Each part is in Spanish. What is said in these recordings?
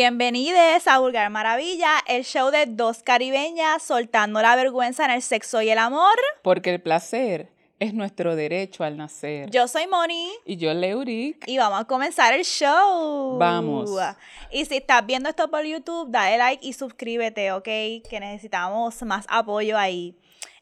Bienvenidos a Vulgar Maravilla, el show de dos caribeñas soltando la vergüenza en el sexo y el amor. Porque el placer es nuestro derecho al nacer. Yo soy Moni. Y yo Leuric. Y vamos a comenzar el show. Vamos. Y si estás viendo esto por YouTube, dale like y suscríbete, ¿ok? Que necesitamos más apoyo ahí.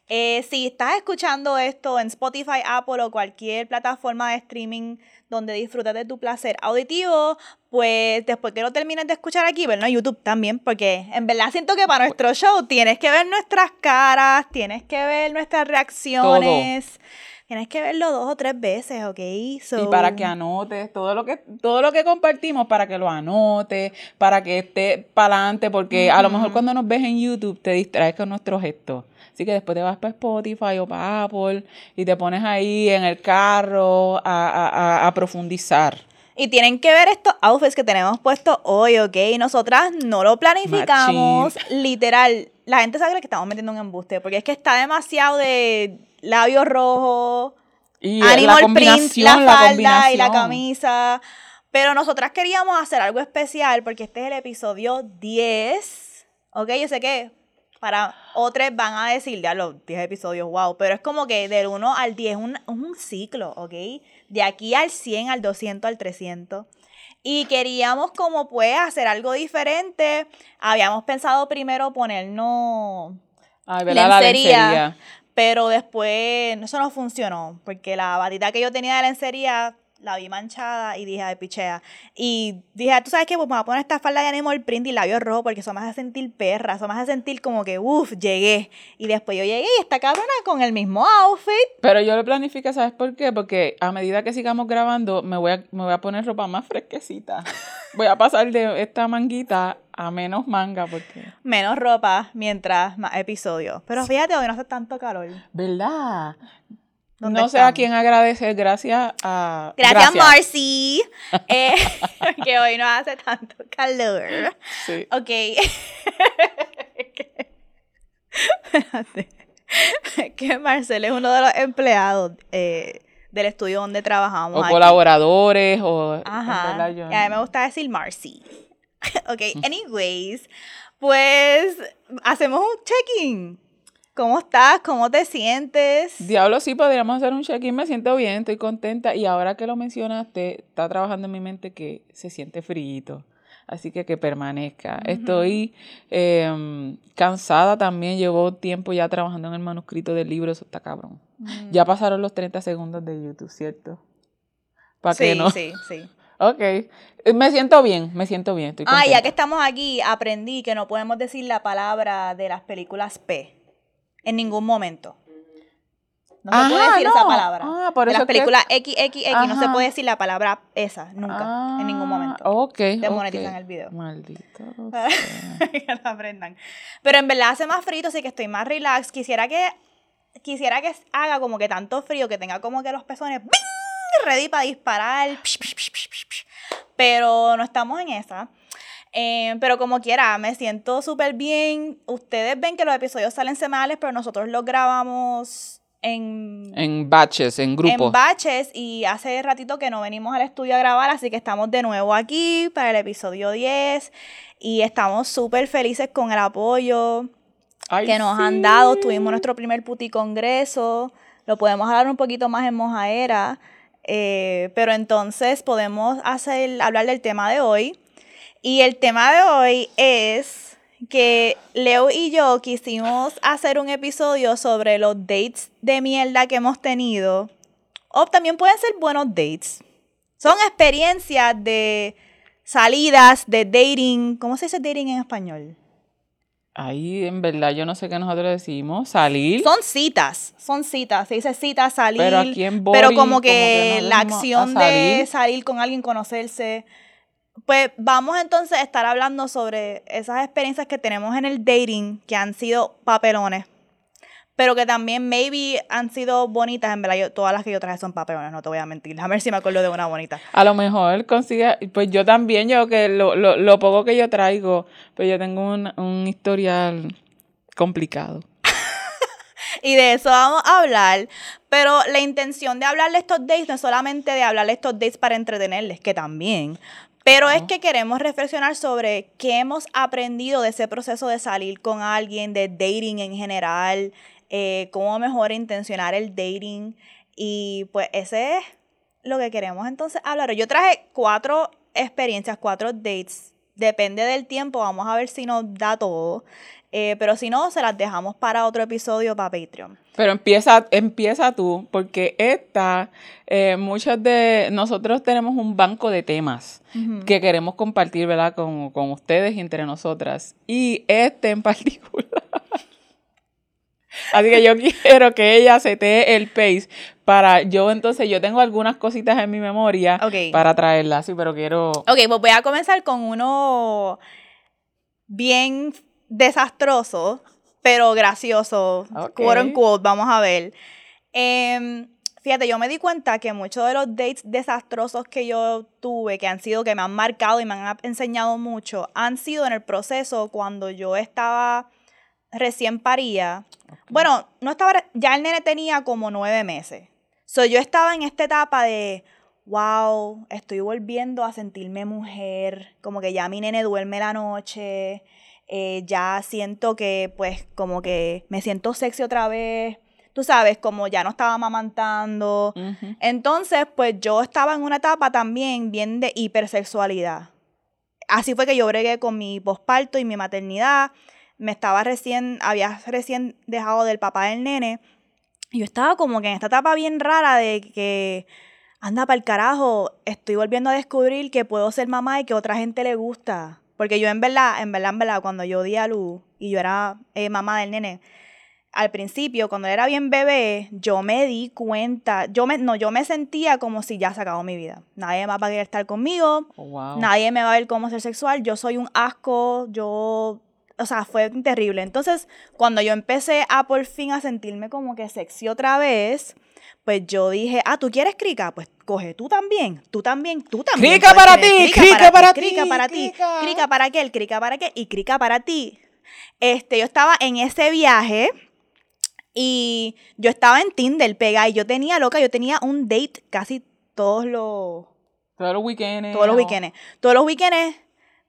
Eh, si estás escuchando esto en Spotify, Apple o cualquier plataforma de streaming donde disfrutas de tu placer auditivo, pues después que lo termines de escuchar aquí, verlo en YouTube también, porque en verdad siento que para nuestro show tienes que ver nuestras caras, tienes que ver nuestras reacciones. Tienes que verlo dos o tres veces, ¿ok? Y para que anotes todo lo que, todo lo que compartimos, para que lo anotes, para que esté para adelante, porque a lo mejor cuando nos ves en YouTube te distraes con nuestros gestos. Así que después te vas para Spotify o para Apple y te pones ahí en el carro a, profundizar. Y tienen que ver estos outfits que tenemos puestos hoy, ¿ok? Nosotras no lo planificamos. Literal, la gente sabe que estamos metiendo un embuste, porque es que está demasiado de labios rojos, y animal la print, la falda y la camisa. Pero nosotras queríamos hacer algo especial porque este es el episodio 10. ¿Ok? Yo sé que para otros van a decir, ya los 10 episodios, wow, pero es como que del 1 al 10 es un, un, ciclo, ¿ok? De aquí al 100, al 200, al 300. Y queríamos como pues hacer algo diferente. Habíamos pensado primero ponernos Ay, lencería, la lencería, pero después eso no funcionó, porque la batita que yo tenía de lencería la vi manchada y dije, ay, pichea. Y dije, tú sabes qué, pues me voy a poner esta falda de animal print y labios rojos porque eso me hace sentir perra, eso me hace sentir como que, uff, llegué. Y después yo llegué y esta cabrona con el mismo outfit. Pero yo lo planifico, ¿sabes por qué? Porque a medida que sigamos grabando, me voy a, me voy a poner ropa más fresquecita. voy a pasar de esta manguita a menos manga porque... Menos ropa mientras más episodios. Pero fíjate, hoy no hace tanto calor. ¿Verdad? No sé a quién agradecer, gracias a... Gracias, Marcy, eh, que hoy no hace tanto calor. Sí. Ok. Espérate. que Marcel es uno de los empleados eh, del estudio donde trabajamos. O colaboradores, o... Ajá. a mí me gusta decir Marcy. ok, anyways, pues hacemos un check-in. ¿Cómo estás? ¿Cómo te sientes? Diablo, sí, podríamos hacer un check-in. Me siento bien, estoy contenta. Y ahora que lo mencionaste, está trabajando en mi mente que se siente frío. Así que que permanezca. Estoy em, cansada también. Llevo tiempo ya trabajando en el manuscrito del libro. Eso está cabrón. Mm. Ya pasaron los 30 segundos de YouTube, ¿cierto? ¿Para sí, no? Sí, sí. Ok. Me siento bien, me siento bien. Estoy ah, ya que estamos aquí, aprendí que no podemos decir la palabra de las películas P en ningún momento. No se puede decir esa palabra. Ah, por eso las películas XXX no se puede decir la palabra esa, nunca, en ningún momento. Ah, ok. Te monetizan el video. Maldito. que no aprendan. Pero en verdad hace más frito, así que estoy más relax. Quisiera que quisiera que haga como que tanto frío, que tenga como que los pezones ready para disparar. Pero no estamos en esa. Eh, pero como quiera, me siento súper bien. Ustedes ven que los episodios salen semanales, pero nosotros los grabamos en... En batches, en grupos. En batches y hace ratito que no venimos al estudio a grabar, así que estamos de nuevo aquí para el episodio 10 y estamos súper felices con el apoyo que nos han dado. Tuvimos nuestro primer puti congreso, lo podemos hablar un poquito más en mojaera, eh, pero entonces podemos hacer, hablar del tema de hoy y el tema de hoy es que Leo y yo quisimos hacer un episodio sobre los dates de mierda que hemos tenido. O también pueden ser buenos dates. Son experiencias de salidas, de dating. ¿Cómo se dice dating en español? Ahí, en verdad, yo no sé qué nosotros decimos. Salir. Son citas. Son citas. Se dice cita, salir. Pero aquí en Pero como que, la acción de salir con alguien, conocerse. Pues vamos entonces a estar hablando sobre esas experiencias que tenemos en el dating que han sido papelones, pero que también maybe han sido bonitas. En verdad, todas las que yo traje son papelones, no te voy a mentir. A ver si me acuerdo de una bonita. A lo mejor consigue, pues yo también, yo que lo, lo, lo poco que yo traigo, pues yo tengo un, un historial complicado. y de eso vamos a hablar. Pero la intención de hablar de estos dates no es solamente de hablar de estos dates para entretenerles, que también, Pero es que queremos reflexionar sobre qué hemos aprendido de ese proceso de salir con alguien, de dating en general, eh, cómo mejor intencionar el dating. Y pues ese es lo que queremos entonces hablar. Yo traje cuatro experiencias, cuatro dates. Depende del tiempo, vamos a ver si nos da todo. Eh, pero si no, se las dejamos para otro episodio para Patreon. Pero empieza, empieza tú, porque esta, eh, muchos de nosotros tenemos un banco de temas que queremos compartir, ¿verdad? Con, con ustedes y entre nosotras. Y este en particular Así que yo quiero que ella setee el pace para yo entonces, yo tengo algunas cositas en mi memoria para traerla, sí, pero quiero... Ok, pues voy a comenzar con uno bien desastroso, pero gracioso, quote unquote, vamos a ver. Em, fíjate, yo me di cuenta que muchos de los dates desastrosos que yo tuve, que han sido, que me han marcado y me han enseñado mucho, han sido en el proceso cuando yo estaba recién paría. Bueno, no estaba, ya el nene tenía como nueve meses. So, yo estaba en esta etapa de, wow, estoy volviendo a sentirme mujer, como que ya mi nene duerme la noche, eh, ya siento que, pues, como que me siento sexy otra vez, tú sabes, como ya no estaba amamantando. Entonces, pues yo estaba en una etapa también bien de hipersexualidad. Así fue que yo bregué con mi posparto y mi maternidad me estaba recién, había recién dejado del papá del nene. Y yo estaba como que en esta etapa bien rara de que, anda para el carajo, estoy volviendo a descubrir que puedo ser mamá y que otra gente le gusta. Porque yo en verdad, en verdad, en verdad, cuando yo di a luz y yo era eh, mamá del nene, al principio, cuando era bien bebé, yo me di cuenta, yo me, no, yo me sentía como si ya se acabó mi vida. Nadie más va a querer estar conmigo, oh, nadie me va a ver cómo ser sexual, yo soy un asco, yo o sea, fue terrible. Entonces, cuando yo empecé a por fin a sentirme como que sexy otra vez, pues yo dije, ah, ¿tú quieres crica? Pues coge, tú también, tú también, tú también. Crica para ti, crica para ti. Crica para ti, crica para aquel, crica para aquel y crica para ti. Este, yo estaba en ese viaje y yo estaba en Tinder pega y yo tenía loca, yo tenía un date casi todos los... Todos los weekends. Todos los weekends. Todos los weekends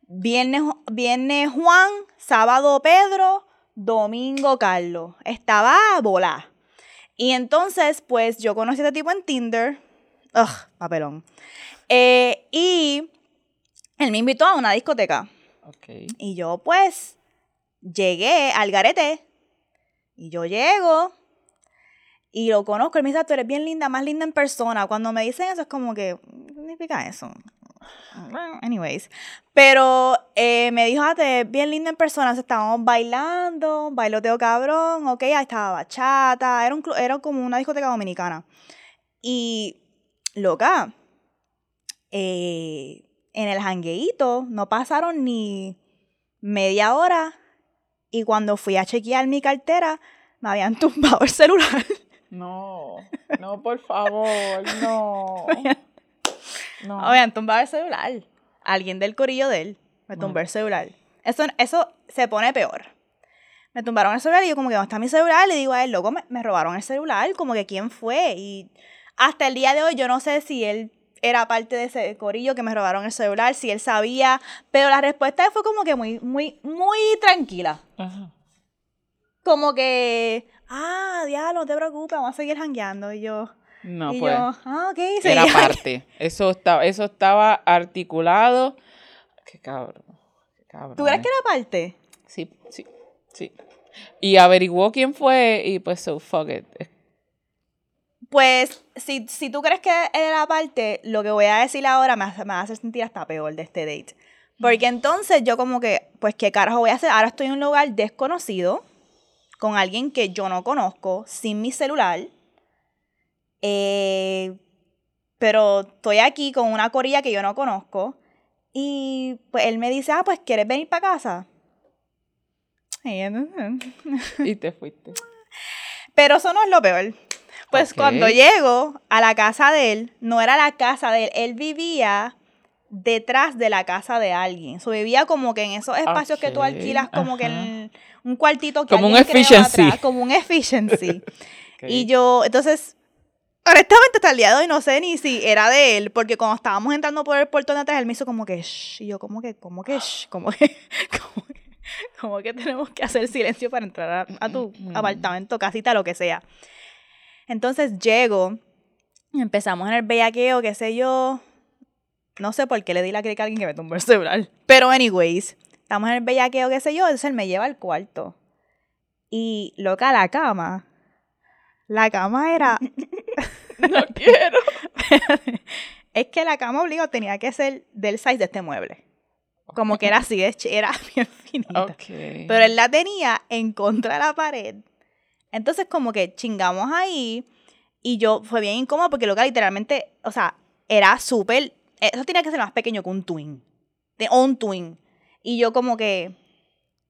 Viernes, Juan, sábado Pedro, domingo Carlos. Estaba bola. Y entonces, pues yo conocí a este tipo en Tinder. Ugh, papelón. Eh, y él me invitó a una discoteca. Okay. Y yo, pues, llegué al garete. Y yo llego. Y lo conozco. Él me dice, tú eres bien linda, más linda en persona. Cuando me dicen eso, es como que, ¿qué significa eso? Anyways. Pero eh, me dijo, ah, te bien linda en persona. Estábamos bailando, bailoteo cabrón, ok, ahí estaba bachata. Era, un, era como una discoteca dominicana. Y, loca, eh, en el jangueíto no pasaron ni media hora. Y cuando fui a chequear mi cartera, me habían tumbado el celular. No, no, por favor, no. No. Me habían tumbado el celular. Alguien del corillo de él me tumbó el celular. Eso, eso se pone peor. Me tumbaron el celular y yo como que, ¿dónde está mi celular? Le digo a él, loco, me, robaron el celular, como que quién fue. Y hasta el día de hoy yo no sé si él era parte de ese corillo que me robaron el celular, si él sabía, pero la respuesta fue como que muy, muy, muy tranquila. Como que, ah, diablo, no te preocupes, vamos a seguir jangueando. Y yo, no, pues. ah, Era parte. Eso estaba, eso estaba articulado. Qué cabrón. ¿Tú crees que era parte? Sí, sí, sí. Y averiguó quién fue y pues so fuck it. Pues, si, si tú crees que era parte, lo que voy a decir ahora me hace, me hace sentir hasta peor de este date. Porque entonces yo como que, pues, ¿qué carajo voy a hacer? Ahora estoy en un lugar desconocido, con alguien que yo no conozco, sin mi celular eh, pero estoy aquí con una corilla que yo no conozco. Y pues él me dice, ah, pues ¿quieres venir para casa? Y te fuiste. Pero eso no es lo peor. Pues cuando llego a la casa de él, no era la casa de él, él vivía detrás de la casa de alguien. So, vivía como que en esos espacios que tú alquilas, como que en un cuartito que como un efficiency. como un efficiency. Y yo, entonces, honestamente hasta el día de hoy no sé ni si era de él, porque cuando estábamos entrando por el portón de atrás, él me hizo como que, shh, y yo como que, como que, shh, como que, como que, tenemos que hacer silencio para entrar a, tu apartamento, casita, lo que sea. Entonces llego, empezamos en el bellaqueo, qué sé yo, no sé por qué le di la crica a alguien que me tumbó el celular, pero anyways, estamos en el bellaqueo, qué sé yo, entonces él me lleva al cuarto. Y loca la cama. La cama era no quiero. es que la cama obligado tenía que ser del size de este mueble. Como que era así, era bien finita. Pero él la tenía en contra de la pared. Entonces como que chingamos ahí y yo fue bien incómodo porque lo que literalmente, o sea, era súper, eso tenía que ser más pequeño que un twin. De, un twin. Y yo como que,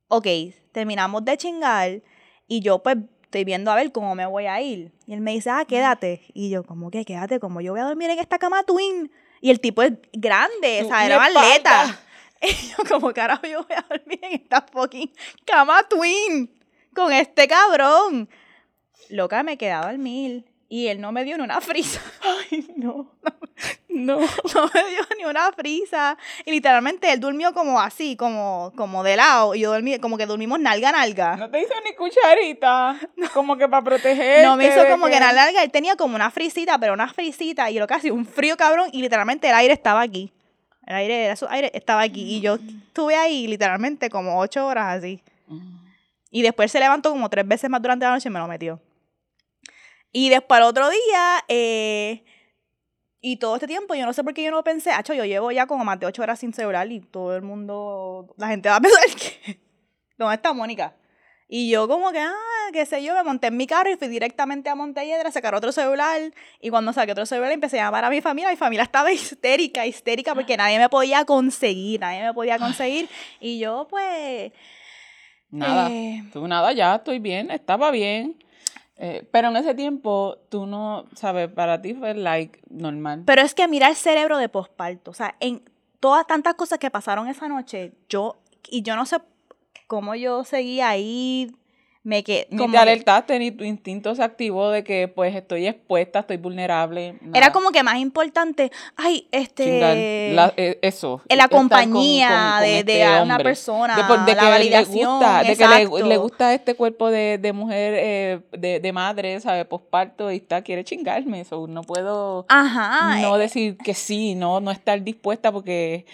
ok, terminamos de chingar y yo pues estoy viendo a ver cómo me voy a ir. Y él me dice, ah, quédate. Y yo, ¿cómo que quédate? Como yo voy a dormir en esta cama twin. Y el tipo es grande, o sea, era atleta. Y yo, como carajo, yo voy a dormir en esta fucking cama twin con este cabrón. Loca, me he quedado al mil. Y él no me dio ni una frisa. Ay, no. No. No me dio ni una frisa. Y literalmente él durmió como así, como, como de lado. Y yo dormí, como que dormimos nalga nalga. No te hizo ni cucharita. Como que para proteger. No me hizo como que... nalga nalga. Él tenía como una frisita, pero una frisita. Y lo casi un frío cabrón. Y literalmente el aire estaba aquí. El aire, el aire estaba aquí. Y yo estuve ahí literalmente como ocho horas así. Mm. Y después se levantó como tres veces más durante la noche y me lo metió. Y después al otro día, eh, y todo este tiempo, yo no sé por qué yo no pensé, hecho, yo llevo ya como más de ocho horas sin celular y todo el mundo, la gente va a pensar que, ¿dónde está Mónica? Y yo como que, ah, qué sé yo, me monté en mi carro y fui directamente a Montelledra a sacar otro celular. Y cuando saqué otro celular empecé a llamar a mi familia. Mi familia estaba histérica, histérica, porque nadie me podía conseguir, nadie me podía conseguir. Y yo pues... Nada, eh, tú nada, ya estoy bien, estaba bien. Eh, pero en ese tiempo, tú no, ¿sabes? Para ti fue like normal. Pero es que mira el cerebro de posparto. O sea, en todas tantas cosas que pasaron esa noche, yo, y yo no sé cómo yo seguía ahí me que ni te alertaste ni tu instinto se activó de que pues estoy expuesta estoy vulnerable era como que más importante ay este eh, eso la compañía de, de este una persona de, la validación de que le, gusta este cuerpo de, mujer eh, de, madre sabe posparto y está quiere chingarme eso no puedo no eh. decir que sí no no estar dispuesta porque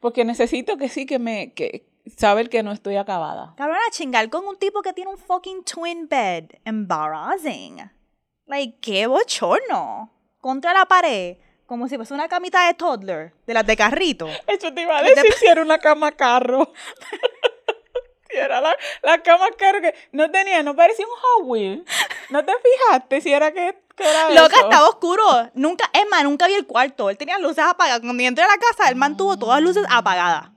porque necesito que sí que me que saber que no estoy acabada. Cabrón, a chingar con un tipo que tiene un fucking twin bed. Embarrassing. Like, qué bochorno. Contra la pared. Como si fuese una camita de toddler. De las de carrito. Eso te iba a decir si era una cama carro. si era la, la, cama carro que no tenía, no parecía un Hot Wheel. ¿No te fijaste si era que, que era Loca, estaba oscuro. Nunca, es más, nunca vi el cuarto. Él tenía luces apagadas. Cuando yo entré a la casa, él mantuvo todas las luces apagadas.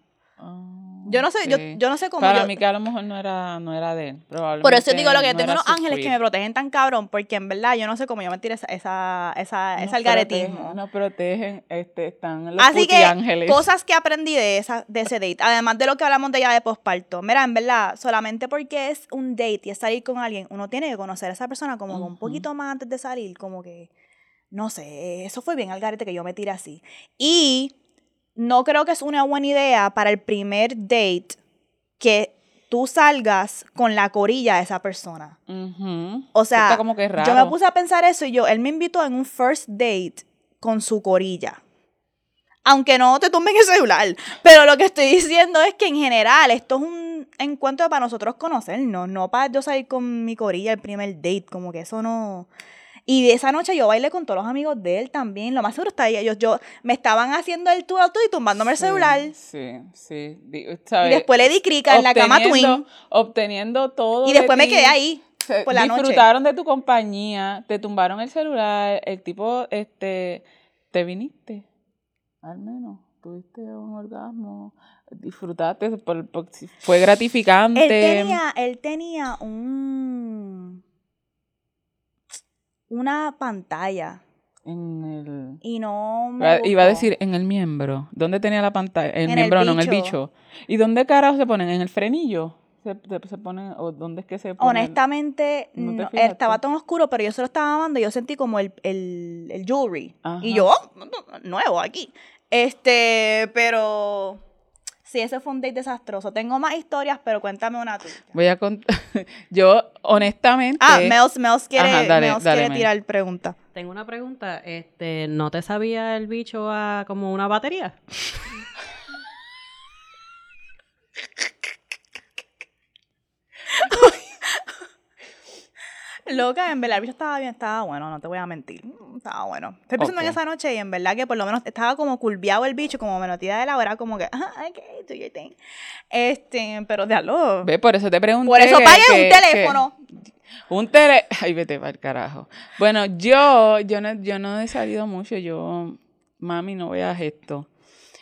Yo no sé, yo, yo, no sé cómo. Para mí que a lo mejor no era, no era de él, probablemente. Por eso digo lo que yo tengo unos ángeles que me protegen tan cabrón, porque en verdad yo no sé cómo yo me tiré esa, esa, esa, ese algaretismo. No protegen, este, están los Así que, ángeles. cosas que aprendí de, esa, de ese date, además de lo que hablamos de ya de posparto. Mira, en verdad, solamente porque es un date y es salir con alguien, uno tiene que conocer a esa persona como un poquito más antes de salir, como que, no sé, eso fue bien algarete que yo me tiré así. Y no creo que es una buena idea para el primer date que tú salgas con la corilla de esa persona. O sea, como que yo me puse a pensar eso y yo, él me invitó en un first date con su corilla. Aunque no te tumben el celular. Pero lo que estoy diciendo es que en general esto es un encuentro para nosotros conocernos, no para yo salir con mi corilla el primer date. Como que eso no. Y de esa noche yo bailé con todos los amigos de él también. Lo más seguro está ahí. Ellos yo, me estaban haciendo el tú a tú y tumbándome el celular. Sí, sí. Y después le di crica en la cama twin. Obteniendo todo. Y después me quedé ahí. Por la disfrutaron de tu compañía, te tumbaron el celular, el tipo, este, te viniste, al menos, tuviste un orgasmo, disfrutaste, fue gratificante. Él tenía, él tenía un una pantalla. En el... Y no Iba a decir en el miembro. ¿Dónde tenía la pantalla? El miembro, no, en el bicho. ¿Y dónde carajo se ponen? ¿En el frenillo? se, se pone, o dónde es que se pone? Honestamente, no, estaba tan oscuro, pero yo se lo estaba amando y yo sentí como el, el, el jewelry. Y yo, oh, nuevo aquí. Este, pero Sí, ese fue un date desastroso. Tengo más historias, pero cuéntame una tuya. Voy a contar. Yo, honestamente. Ah, Mels, Mels quiere, quiere tirar pregunta. Tengo una pregunta. Este, ¿No te sabía el bicho a como una batería? Loca, en verdad el bicho estaba bien, estaba bueno, no te voy a mentir. Estaba bueno. Estoy pensando en esa noche y en verdad que por lo menos estaba como curviado el bicho, como menotida de la hora, como que, ah, ok, do your thing. Este, pero déjalo. Ve, por eso te pregunté. Por eso pagué un teléfono. un tele... Ay, vete para el carajo. Bueno, yo, yo no, yo no he salido mucho, yo, mami, no veas esto.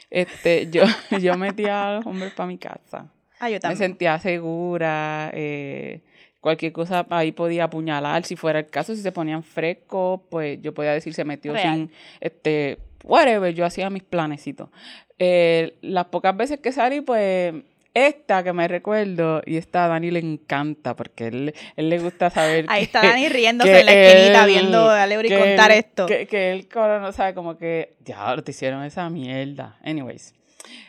Este, yo, yo metía a los hombres para mi casa. Ah, yo también. Me sentía segura, eh cualquier cosa ahí podía apuñalar si fuera el caso, si se ponían frescos, pues yo podía decir se metió sin, este, whatever, yo hacía mis planecitos. Eh, las pocas veces que salí, pues esta que me recuerdo, y esta a Dani le encanta, porque él, él le gusta saber. Ahí está Dani riéndose en la esquinita viendo a Leury contar esto. Que, que él, no sabe, como que, ya, te hicieron esa mierda. Anyways,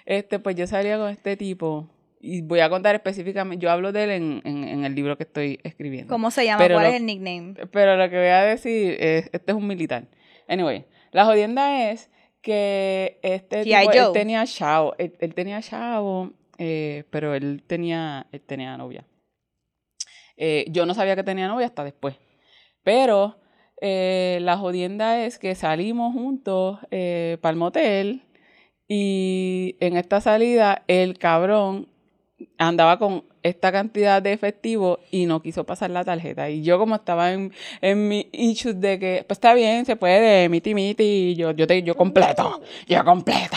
este, pues yo salía con este tipo y voy a contar específicamente, yo hablo de él en, en, el libro que estoy escribiendo. ¿Cómo se llama? ¿Cuál es el nickname? Pero lo que voy a decir es, este es un militar. Anyway, la jodienda es que este tipo, él tenía chavo, él, tenía chavo, eh, pero él tenía, él tenía novia. Eh, yo no sabía que tenía novia hasta después. Pero eh, la jodienda es que salimos juntos para el motel y en esta salida el cabrón andaba con esta cantidad de efectivo y no quiso pasar la tarjeta. Y yo como estaba en, en mi issues de que, pues está bien, se puede, miti miti, yo, yo, te, yo completo, yo completo.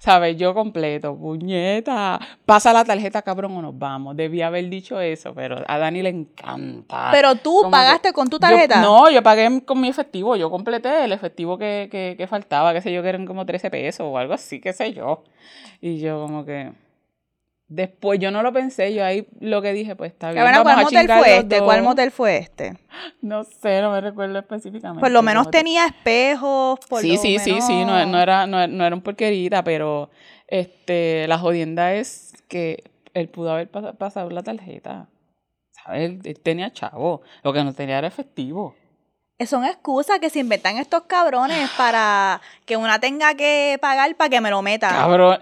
¿Sabes? Yo completo, puñeta. Pasa la tarjeta, cabrón, o nos vamos. Debía haber dicho eso, pero a Dani le encanta. Pero tú pagaste con tu tarjeta. no, yo pagué con mi efectivo. Yo completé el efectivo que, que, que faltaba, qué sé yo, que eran como 13 pesos o algo así, qué sé yo. Y yo como que... Después yo no lo pensé, yo ahí lo que dije, pues está bien. ¿cuál motel fue este? ¿Cuál motel fue este? No sé, no me recuerdo específicamente. Por lo menos tenía espejos, por Sí, sí, sí, sí, no, no, era, no, era un porquerita, pero este, la jodienda es que él pudo haber pasado la tarjeta. ¿Sabes? Él, tenía chavo, lo que no tenía era efectivo son excusas que se inventan estos cabrones para que una tenga que pagar para que me lo meta. Cabrón,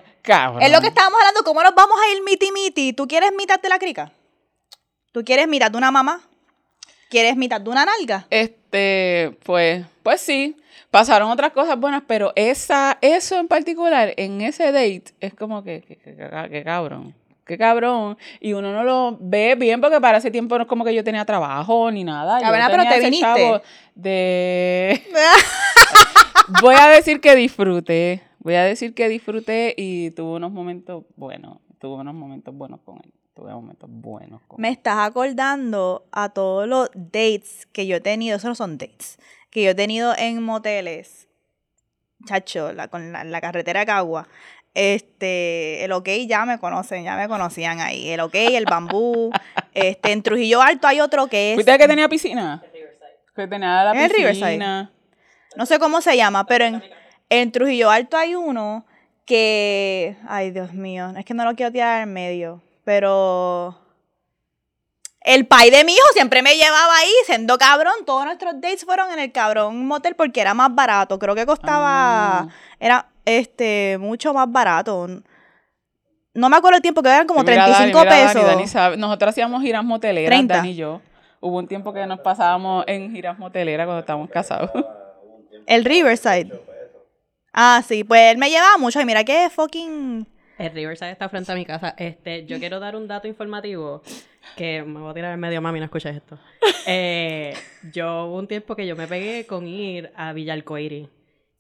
es lo que estábamos hablando, ¿cómo nos vamos a ir miti miti? ¿Tú quieres mitad de la crica? ¿Tú quieres mitad de una mamá? ¿Quieres mitad de una nalga? Este, pues, pues sí. Pasaron otras cosas buenas, pero esa, eso en particular, en ese date, es como que, que, cabrón qué cabrón. Y uno no lo ve bien porque para ese tiempo no es como que yo tenía trabajo ni nada. La verdad, pero te viniste. de... Voy a decir que disfruté. Voy a decir que disfruté y tuve unos momentos buenos. Tuve unos momentos buenos con él. Tuve momentos buenos con Me estás acordando a todos los dates que yo he tenido. Esos no son dates. Que yo he tenido en moteles. Chacho, la, con la, carretera de Cagua. Este, el OK ya me conocen, ya me conocían ahí. El OK, el bambú. este, en Trujillo Alto hay otro que es. ¿Fuiste que tenía piscina? Que tenía la piscina. Riverside. No sé cómo se llama, pero en. En Trujillo Alto hay uno que, ay Dios mío, es que no lo quiero tirar en medio, pero el pai de mi hijo siempre me llevaba ahí, siendo cabrón. Todos nuestros dates fueron en el cabrón motel porque era más barato. Creo que costaba, ah. era este mucho más barato. No me acuerdo el tiempo, que eran como 35 pesos. Nosotros hacíamos giras moteleras, 30. Dani y yo. Hubo un tiempo que nos pasábamos en giras moteleras cuando estábamos casados. El Riverside. Ah, sí, pues él me llevaba mucho y mira que fucking... El Riverside está frente a mi casa. Este, yo quiero dar un dato informativo que me voy a tirar en medio, mami, no escuches esto. Eh, yo hubo un tiempo que yo me pegué con ir a Villalcoiri.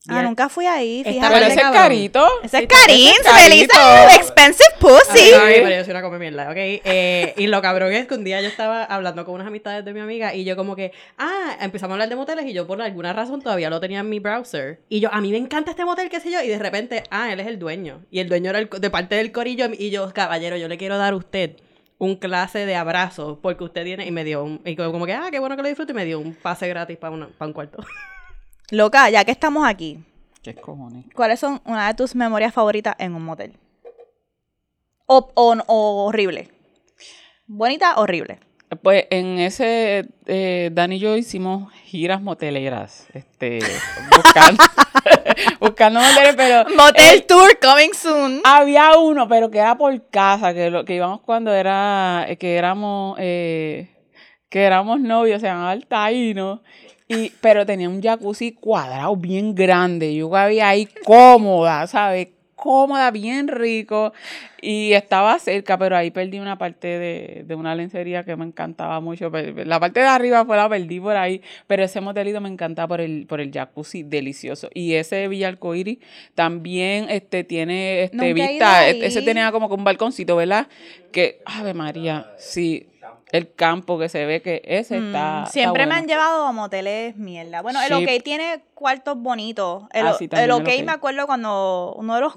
Ah, nunca fui ahí, fíjate. Pero ese es carito. Ese es carín, feliz expensive pussy. Ay, pero yo soy una come mierda, ¿ok? Eh, y lo cabrón es que un día yo estaba hablando con unas amistades de mi amiga y yo como que, ah, empezamos a hablar de moteles y yo por alguna razón todavía lo tenía en mi browser. Y yo, a mí me encanta este motel, qué sé yo, y de repente, ah, él es el dueño. Y el dueño era de parte del corillo y yo, caballero, yo le quiero dar a usted un clase de abrazo porque usted tiene y me dio un y como que ah qué bueno que lo disfrute y me dio un pase gratis para, un cuarto loca ya que estamos aquí qué cojones cuáles son una de tus memorias favoritas en un motel o, o, horrible. Bonita horrible. Pues en ese, eh, Dani y yo hicimos giras moteleras, este, buscando, buscando moteles, pero... Motel Tour coming soon. Había uno, pero que era por casa, que lo que íbamos cuando era, que éramos, eh, que éramos novios, se llamaba el Taíno, y, pero tenía un jacuzzi cuadrado bien grande, yo había ahí cómoda, ¿sabes? cómoda, bien rico. Y estaba cerca, pero ahí perdí una parte de, una lencería que me encantaba mucho. La parte de arriba fue la perdí por ahí, pero ese motelito me encantaba por el, por el jacuzzi delicioso. Y ese Villa también este, tiene este, vista, e, ese tenía como que un balconcito, ¿verdad? Que, Ave María, sí el campo que se ve que ese mm, está. Siempre me han llevado a moteles mierda. Bueno, el OK tiene cuartos bonitos. El, ah, el, OK, me acuerdo cuando uno de los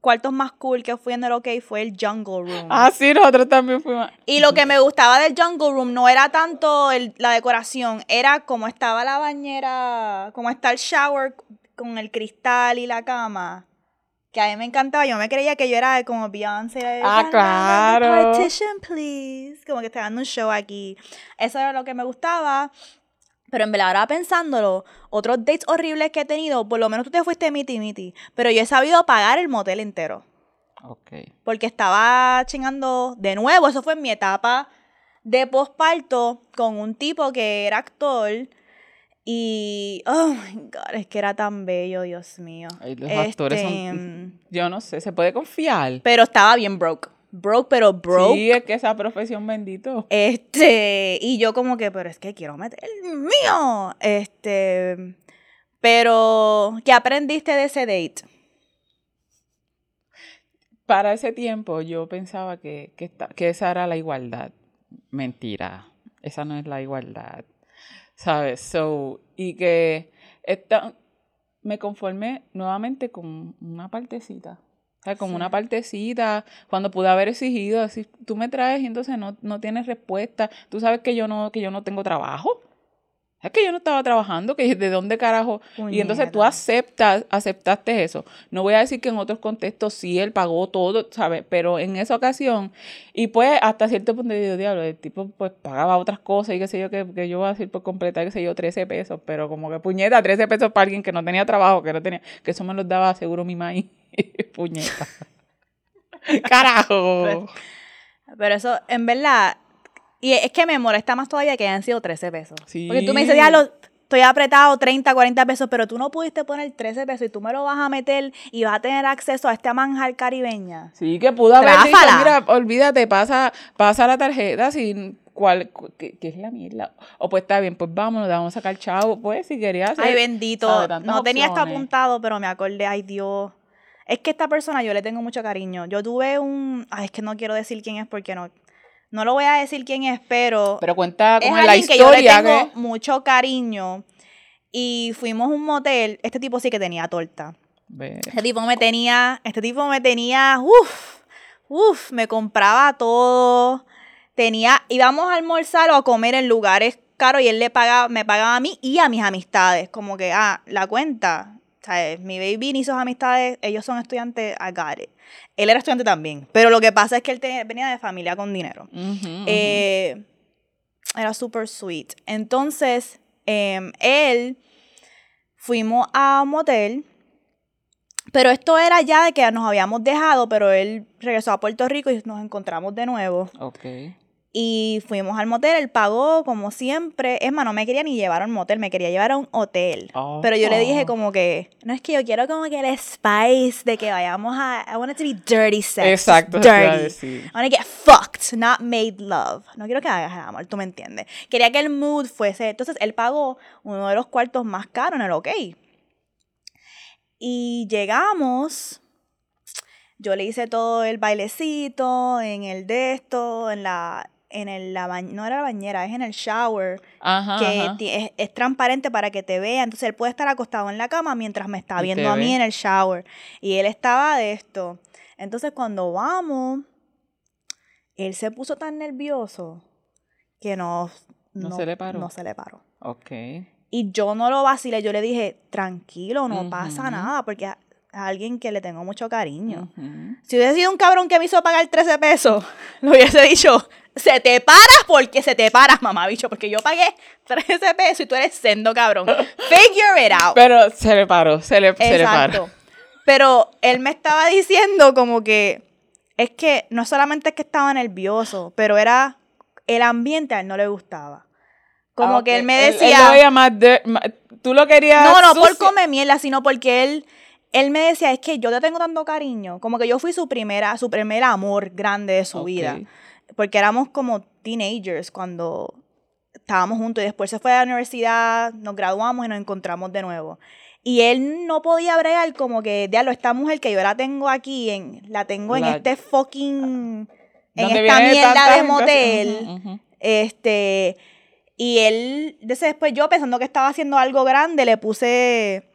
cuartos más cool que fui en el OK fue el Jungle Room. Ah, sí, nosotros también fuimos. Y lo que me gustaba del Jungle Room no era tanto la decoración, era como estaba la bañera, como está el shower con el cristal y la cama que a mí me encantaba. Yo me creía que yo era como Beyoncé. Ah, claro. Partition, please. Como que estaba dando un show aquí. Eso era lo que me gustaba. Pero en verdad, ahora pensándolo, otros dates horribles que he tenido, por lo menos tú te fuiste miti miti. Pero yo he sabido pagar el motel entero. Ok. Porque estaba chingando de nuevo. Eso fue en mi etapa de posparto con un tipo que era actor y, oh my God, es que era tan bello, Dios mío. los actores son, este, yo no sé, se puede confiar. Pero estaba bien broke. Broke, pero broke. Sí, es que esa profesión bendito. Este, y yo como que, pero es que quiero meter el mío. Este, pero, ¿qué aprendiste de ese date? Para ese tiempo yo pensaba que, que, que esa era la igualdad. Mentira, esa no es la igualdad ¿sabes? So, y que esta, me conformé nuevamente con una partecita. sea, Con una partecita, cuando pude haber exigido, así, tú me traes y entonces no, no tienes respuesta, tú sabes que yo no, que yo no tengo trabajo, es que yo no estaba trabajando, que de dónde carajo. Y entonces tú aceptas, aceptaste eso. No voy a decir que en otros contextos sí él pagó todo, ¿sabes? Pero en esa ocasión, y pues hasta cierto punto de diablo, el tipo pues pagaba otras cosas y qué sé yo, que, que yo voy a decir por completar, qué sé yo, 13 pesos, pero como que puñeta, 13 pesos para alguien que no tenía trabajo, que no tenía, que eso me los daba seguro mi maíz. puñeta. Carajo. pero eso, en verdad, y es que me molesta más todavía que hayan sido 13 pesos. Porque tú me dices, ya lo, estoy apretado 30, 40 pesos, pero tú no pudiste poner 13 pesos y tú me lo vas a meter y vas a tener acceso a este manjar caribeña. Sí, que pudo haber dicho, mira, olvídate, pasa, pasa la tarjeta sin cuál, qué, es la mierda. O pues está bien, pues vámonos, vamos a sacar chavo, pues si querías. Ay, bendito. No tenía esto apuntado, pero me acordé, ay Dios. Es que esta persona yo le tengo mucho cariño. Yo tuve un, ay, es que no quiero decir quién es porque no, no lo voy a decir quién es, pero. Pero cuenta con la historia. Que yo le tengo mucho cariño. Y fuimos a un motel. Este tipo sí que tenía torta. Este tipo me tenía. Este tipo me tenía. Uf. Uf. Me compraba todo. Tenía. Íbamos a almorzar o a comer en lugares caros y él le pagaba, me pagaba a mí y a mis amistades. Como que, ah, la cuenta. O mi baby ni sus amistades, ellos son estudiantes, I got it. Él era estudiante también, pero lo que pasa es que él venía de familia con dinero. Eh, era super sweet. Entonces, em, él, fuimos a un motel, pero esto era ya de que nos habíamos dejado, pero él regresó a Puerto Rico y nos encontramos de nuevo. Ok. Y fuimos al motel, él pagó como siempre. Es más, no me quería ni llevar a un motel, me quería llevar a un hotel. Pero yo le dije oh. como que, no es que yo quiero como que el spice de que vayamos a, I want it to be dirty sex. Exacto. Dirty. I want to get fucked, not made love. No quiero que hagas el amor, tú me entiendes. Quería que el mood fuese, entonces él pagó uno de los cuartos más caros en el OK. Y llegamos yo le hice todo el bailecito en el de esto, en la en el, la no era la bañera, es en el shower, que Es, transparente para que te vea. Entonces él puede estar acostado en la cama mientras me está viendo a mí en el shower. Y él estaba de esto. Entonces cuando vamos, él se puso tan nervioso que no, no, se le paró. No se le paró. Ok. Y yo no lo vacilé, yo le dije, tranquilo, no pasa nada, porque a, alguien que le tengo mucho cariño. Si hubiese sido un cabrón que me hizo pagar 13 pesos, lo hubiese dicho, se te paras porque se te paras, mamá bicho, porque yo pagué 13 pesos y tú eres sendo cabrón. Figure it out. Pero se le paró, se le, se le paró. Pero él me estaba diciendo como que es que no solamente es que estaba nervioso, pero era el ambiente a él no le gustaba. Como ah, que él me decía. tú lo querías. No, no por comer mierda, sino porque él, él me decía, es que yo te tengo tanto cariño. Como que yo fui su primera, su primer amor grande de su vida. Porque éramos como teenagers cuando estábamos juntos y después se fue a la universidad, nos graduamos y nos encontramos de nuevo. Y él no podía bregar como que, diablo, esta mujer que yo la tengo aquí, en, la tengo en este fucking, en esta mierda de motel. Este, y él, después yo pensando que estaba haciendo algo grande, le puse,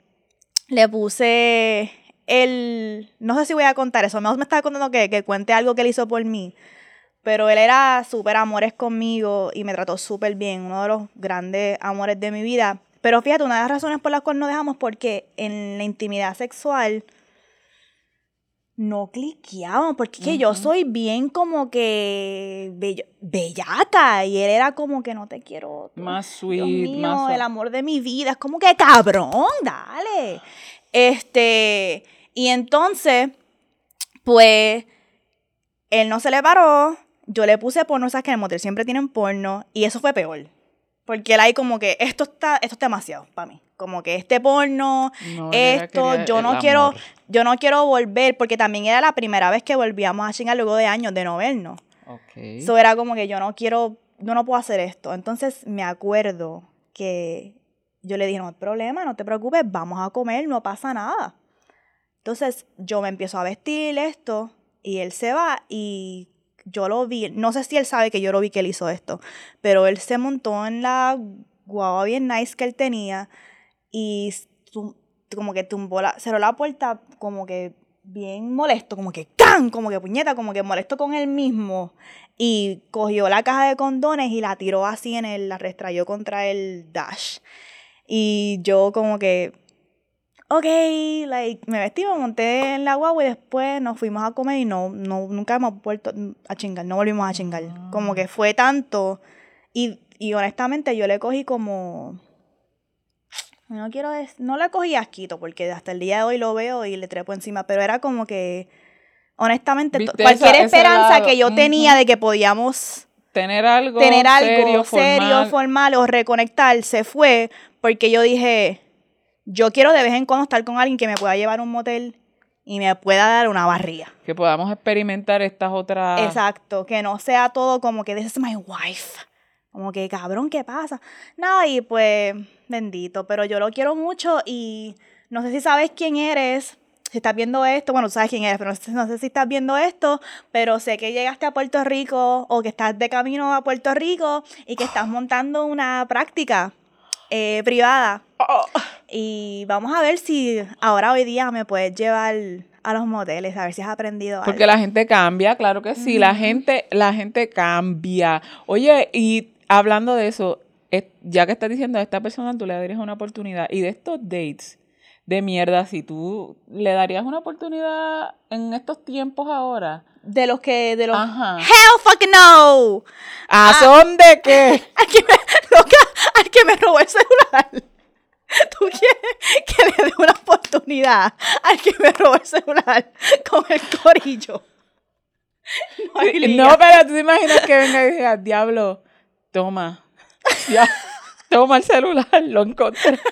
le puse el, no sé si voy a contar eso, me estaba contando que, que cuente algo que él hizo por mí. Pero él era súper amores conmigo y me trató súper bien, uno de los grandes amores de mi vida. Pero fíjate, una de las razones por las cuales no dejamos, porque en la intimidad sexual no cliqueábamos, porque yo soy bien como que bellata y él era como que no te quiero. Más sweet, más. El amor de mi vida, es como que cabrón, dale. Este, y entonces, pues, él no se le paró, yo le puse porno, sabes que en el motel siempre tienen porno, y eso fue peor. Porque él ahí como que esto está, esto está demasiado para mí. Como que este porno, esto, yo no quiero, yo no quiero volver, porque también era la primera vez que volvíamos a chingar luego de años de no vernos. Eso era como que yo no quiero, yo no puedo hacer esto. Entonces me acuerdo que yo le dije, no hay problema, no te preocupes, vamos a comer, no pasa nada. Entonces yo me empiezo a vestir esto y él se va y yo lo vi, no sé si él sabe que yo lo vi que él hizo esto, pero él se montó en la guagua bien nice que él tenía y como que tumbó la, cerró la puerta como que bien molesto, como que ¡can! Como que puñeta, como que molesto con él mismo. Y cogió la caja de condones y la tiró así en el, la restrayó contra el dash. Y yo como que, ok, like, me vestí, me monté en la guagua y después nos fuimos a comer y no, no nunca hemos vuelto a chingar, no volvimos a chingar. Como que fue tanto. Y, y honestamente yo le cogí como... No quiero no le cogí asquito porque hasta el día de hoy lo veo y le trepo encima, pero era como que honestamente cualquier esperanza que yo tenía de que podíamos tener algo tener algo serio, formal o reconectar se fue porque yo dije, yo quiero de vez en cuando estar con alguien que me pueda llevar a un motel y me pueda dar una barriga. Que podamos experimentar estas otras. Exacto, que no sea todo como que this is my wife. Como que cabrón, ¿qué pasa? No, y pues, bendito, pero yo lo quiero mucho y no sé si sabes quién eres, si estás viendo esto, bueno, tú sabes quién eres, pero no sé, si estás viendo esto, pero sé que llegaste a Puerto Rico o que estás de camino a Puerto Rico y que estás montando una práctica eh, privada. Oh. Y vamos a ver si ahora hoy día me puedes llevar a los moteles, a ver si has aprendido Porque la gente cambia, claro que sí, la gente, la gente cambia. Oye, y hablando de eso, ya que estás diciendo a esta persona, tú le darías una oportunidad. Y de estos dates de mierda, si tú le darías una oportunidad en estos tiempos ahora. De los que, de los... Hell fucking no. ¿A ah, son de qué? Al que, me, loca, al que me robó el celular. ¿Tú quieres que le dé una oportunidad al que me robó el celular con el corillo? No, no pero tú te imaginas que venga y diga, diablo, toma, ya, toma el celular, lo encontré.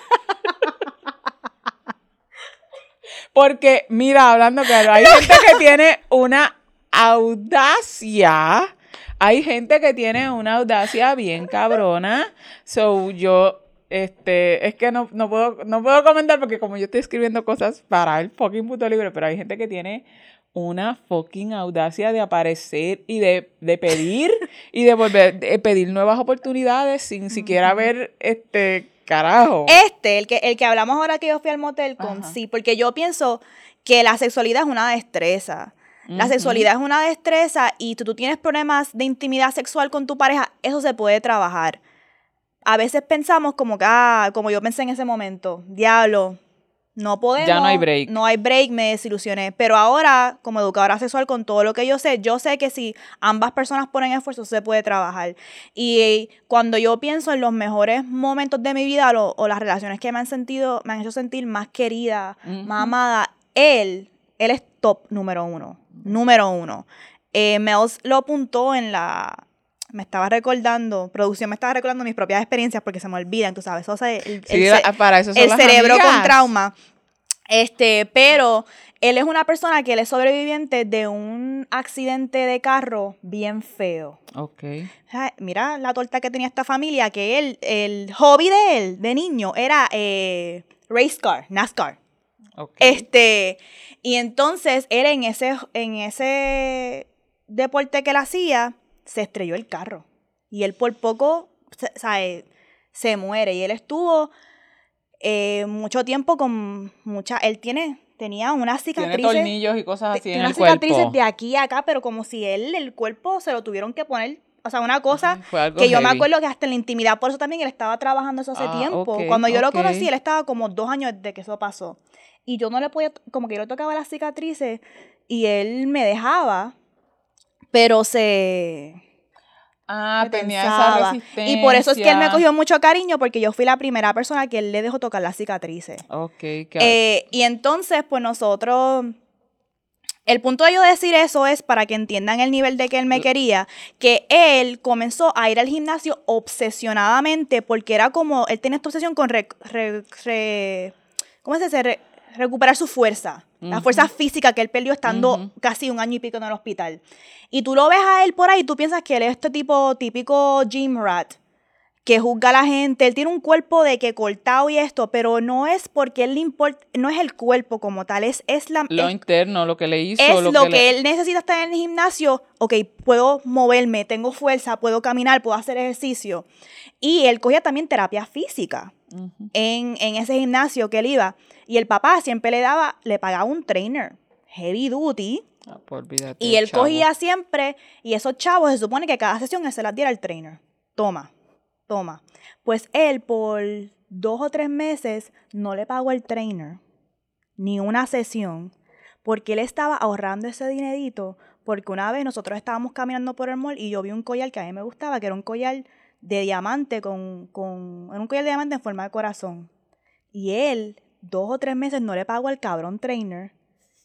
Porque, mira, hablando claro, hay gente que tiene una audacia. Hay gente que tiene una audacia bien cabrona. So, yo, este, es que no, puedo, no puedo comentar porque como yo estoy escribiendo cosas para el fucking puto libro, pero hay gente que tiene una fucking audacia de aparecer y de, pedir y de volver a pedir nuevas oportunidades sin siquiera ver este carajo. Este, el que, el que hablamos ahora que yo fui al motel con sí, porque yo pienso que la sexualidad es una destreza. La sexualidad es una destreza y tú, tú tienes problemas de intimidad sexual con tu pareja, eso se puede trabajar. A veces pensamos como que, ah, como yo pensé en ese momento, diablo, no podemos. Ya no hay break. No hay break, me desilusioné. Pero ahora, como educadora sexual, con todo lo que yo sé, yo sé que si ambas personas ponen esfuerzo, se puede trabajar. Y cuando yo pienso en los mejores momentos de mi vida o las relaciones que me han sentido, me han hecho sentir más querida, más amada, él, él es top número uno. Número uno. Eh, lo apuntó en la, me estaba recordando, producción me estaba recordando mis propias experiencias porque se me olvidan, tú sabes, eso el, para eso el cerebro con trauma. Este, pero él es una persona que él es sobreviviente de un accidente de carro bien feo. Ok. mira la torta que tenía esta familia, que él, el hobby de él, de niño, era eh, race car, NASCAR. Okay. Este, y entonces él en ese, en ese deporte que él hacía, se estrelló el carro. Y él por poco se, se muere. Y él estuvo eh, mucho tiempo con mucha. Él tiene. Tenía unas cicatrices. Tiene tornillos y cosas así en el cuerpo. cicatrices de aquí a acá, pero como si él, el cuerpo, se lo tuvieron que poner o sea, una cosa que yo me acuerdo que hasta en la intimidad, por eso también él estaba trabajando eso hace ah, tiempo. Cuando yo lo conocí, él estaba como dos años de que eso pasó. Y yo no le podía, como que yo le tocaba las cicatrices y él me dejaba, pero se Ah, tenía esa resistencia. Y por eso es que él me cogió mucho cariño, porque yo fui la primera persona que él le dejó tocar las cicatrices. Ok, claro. Eh, y entonces, pues nosotros. El punto de yo decir eso es para que entiendan el nivel de que él me quería, que él comenzó a ir al gimnasio obsesionadamente porque era como, él tenía esta obsesión con, ¿cómo se dice? recuperar su fuerza, la fuerza física que él perdió estando casi un año y pico en el hospital. Y tú lo ves a él por ahí, tú piensas que él es este tipo típico gym rat, que juzga a la gente, él tiene un cuerpo de que cortado y esto, pero no es porque él le importa, no es el cuerpo como tal, es, es la... Lo interno, lo que le hizo. Es lo, que, él necesita estar en el gimnasio, ok, puedo moverme, tengo fuerza, puedo caminar, puedo hacer ejercicio. Y él cogía también terapia física en, en ese gimnasio que él iba. Y el papá siempre le daba, le pagaba un trainer, heavy duty, Ah, pues y él cogía siempre, y esos chavos se supone que cada sesión él se las diera al trainer. Toma, toma. Pues él por dos o tres meses no le pagó al trainer ni una sesión porque él estaba ahorrando ese dinerito porque una vez nosotros estábamos caminando por el mall y yo vi un collar que a mí me gustaba, que era un collar de diamante con, con un collar de diamante en forma de corazón. Y él, dos o tres meses, no le pagó al cabrón trainer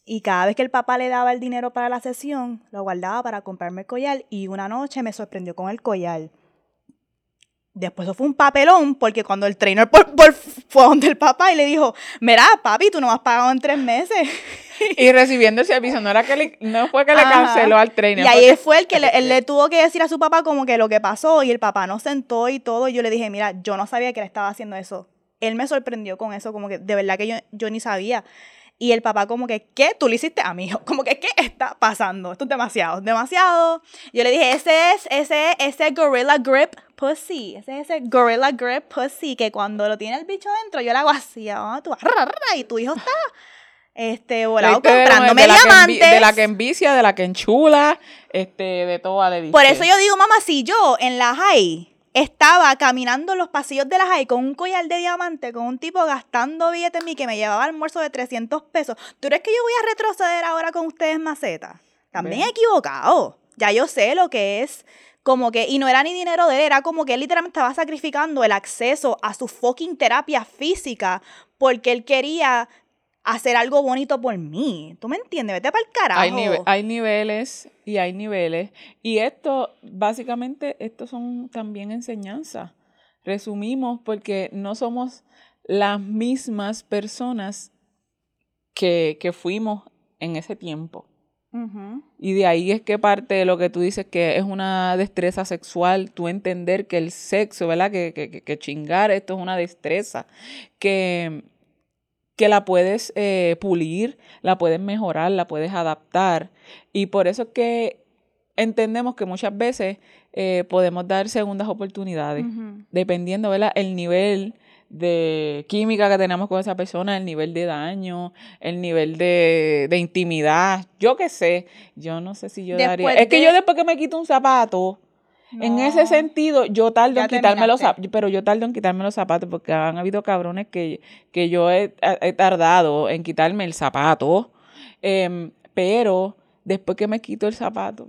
y cada vez que el papá le daba el dinero para la sesión, lo guardaba para comprarme el collar y una noche me sorprendió con el collar. Después eso fue un papelón, porque cuando el trainer fue donde el papá y le dijo, mira, papi, tú no has pagado en tres meses. Y recibiendo el servicio, no, era que no fue que le canceló al trainer. Y ahí fue el que le, él le tuvo que decir a su papá como que lo que pasó y el papá no sentó y todo. Y yo le dije, mira, yo no sabía que él estaba haciendo eso. Él me sorprendió con eso, como que de verdad que yo, yo ni sabía. Y el papá como que, ¿qué? Tú le hiciste a mi hijo. Como que, ¿qué está pasando? Esto es demasiado, demasiado. Yo le dije, ese es, ese, ese Gorilla Grip Pussy. Ese es ese Gorilla Grip Pussy que cuando lo tiene el bicho dentro, yo le hago así, oh, tú, y tu hijo está... Este, volado comprándome de diamantes. de la que envicia, de la que enchula, este, de toda la Por eso yo digo, mamá, si yo en la high estaba caminando en los pasillos de la high con un collar de diamante, con un tipo gastando billetes en mí que me llevaba almuerzo de 300 pesos. ¿Tú crees que yo voy a retroceder ahora con ustedes maceta? También he equivocado. Ya yo sé lo que es como que, y no era ni dinero de él, era como que él literalmente estaba sacrificando el acceso a su fucking terapia física porque él quería hacer algo bonito por mí. ¿Tú me entiendes? Vete para el carajo. Hay, niveles y hay niveles. Y esto, básicamente, estos son también enseñanzas. Resumimos porque no somos las mismas personas que, fuimos en ese tiempo. Y de ahí es que parte de lo que tú dices que es una destreza sexual, tú entender que el sexo, ¿verdad? Que, que, que chingar esto es una destreza, que que la puedes eh, pulir, la puedes mejorar, la puedes adaptar. Y por eso es que entendemos que muchas veces eh, podemos dar segundas oportunidades, dependiendo ¿verdad? el nivel de química que tenemos con esa persona, el nivel de daño, el nivel de, de intimidad, yo qué sé, yo no sé si yo daría... Es que yo después que me quito un zapato, en ese sentido, yo tardo en quitarme los zapatos, pero yo tardo en quitarme los zapatos porque han habido cabrones que, que yo he, tardado en quitarme el zapato, em, pero después que me quito el zapato,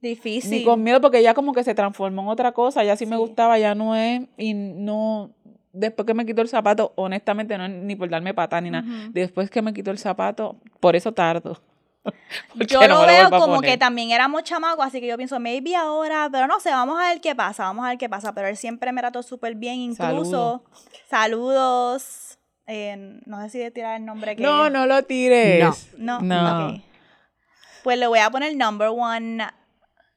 Difícil. Ni con miedo porque ya como que se transformó en otra cosa, ya sí, me gustaba, ya no es, y no, después que me quito el zapato, honestamente no es ni por darme pata ni nada, después que me quito el zapato, por eso tardo. yo lo veo como que también éramos chamacos, así que yo pienso, maybe ahora, pero no sé, vamos a ver qué pasa, vamos a ver qué pasa. Pero él siempre me trató súper bien, incluso. Saludos. Eh, no sé si de tirar el nombre que. No, no lo tires. No, no. Pues le voy a poner number one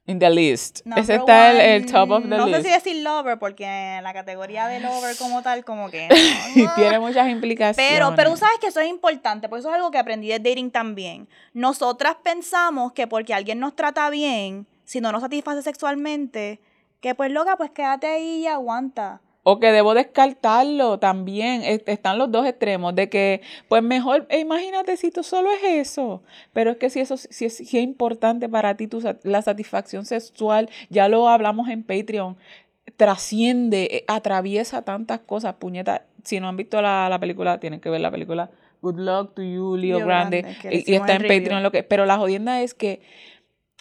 In the list. Ese está el, top of the list. No sé si decir lover, porque en la categoría de lover como tal, como que. Tiene muchas implicaciones. Pero, pero sabes que eso es importante, porque eso es algo que aprendí de dating también. Nosotras pensamos que porque alguien nos trata bien, si no nos satisface sexualmente, que pues loca, pues quédate ahí y aguanta. O que debo descartarlo también. Están los dos extremos de que, pues mejor, e imagínate si tú solo es eso. Pero es que si eso si es, si es importante para ti, tu, la satisfacción sexual, ya lo hablamos en Patreon, trasciende, eh, atraviesa tantas cosas, puñeta. Si no han visto la, la película, tienen que ver la película Good Luck to You, Leo, Grande. y, está en Patreon lo que. Pero la jodienda es que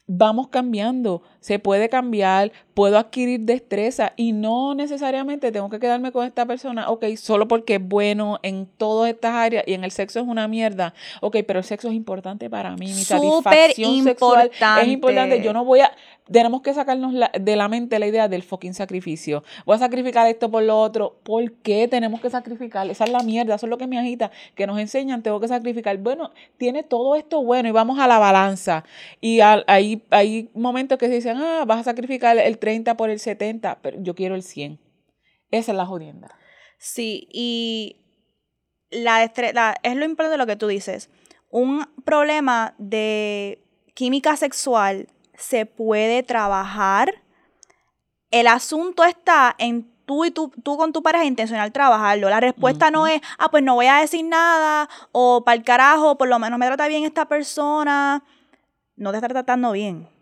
vamos cambiando, se puede cambiar, puedo adquirir destreza y no necesariamente tengo que quedarme con esta persona, ok, solo porque es bueno en todas estas áreas y en el sexo es una mierda, ok, pero el sexo es importante para mí, mi satisfacción sexual es importante, yo no voy a, tenemos que sacarnos de la mente la idea del fucking sacrificio. Voy a sacrificar esto por lo otro. ¿Por qué tenemos que sacrificar? Esa es la mierda, eso es lo que me agita, que nos enseñan, tengo que sacrificar. Bueno, tiene todo esto bueno y vamos a la balanza. Y hay, hay momentos que se dicen, ah, vas a sacrificar el 30 por el 70, pero yo quiero el 100. Esa es la jodienda. Sí, y la, es lo importante de lo que tú dices. Un problema de química sexual se puede trabajar. El asunto está en tú y tú, tú con tu pareja intencional trabajarlo. La respuesta no es, ah, pues no voy a decir nada, o para el carajo, por lo menos me trata bien esta persona. No te está tratando bien.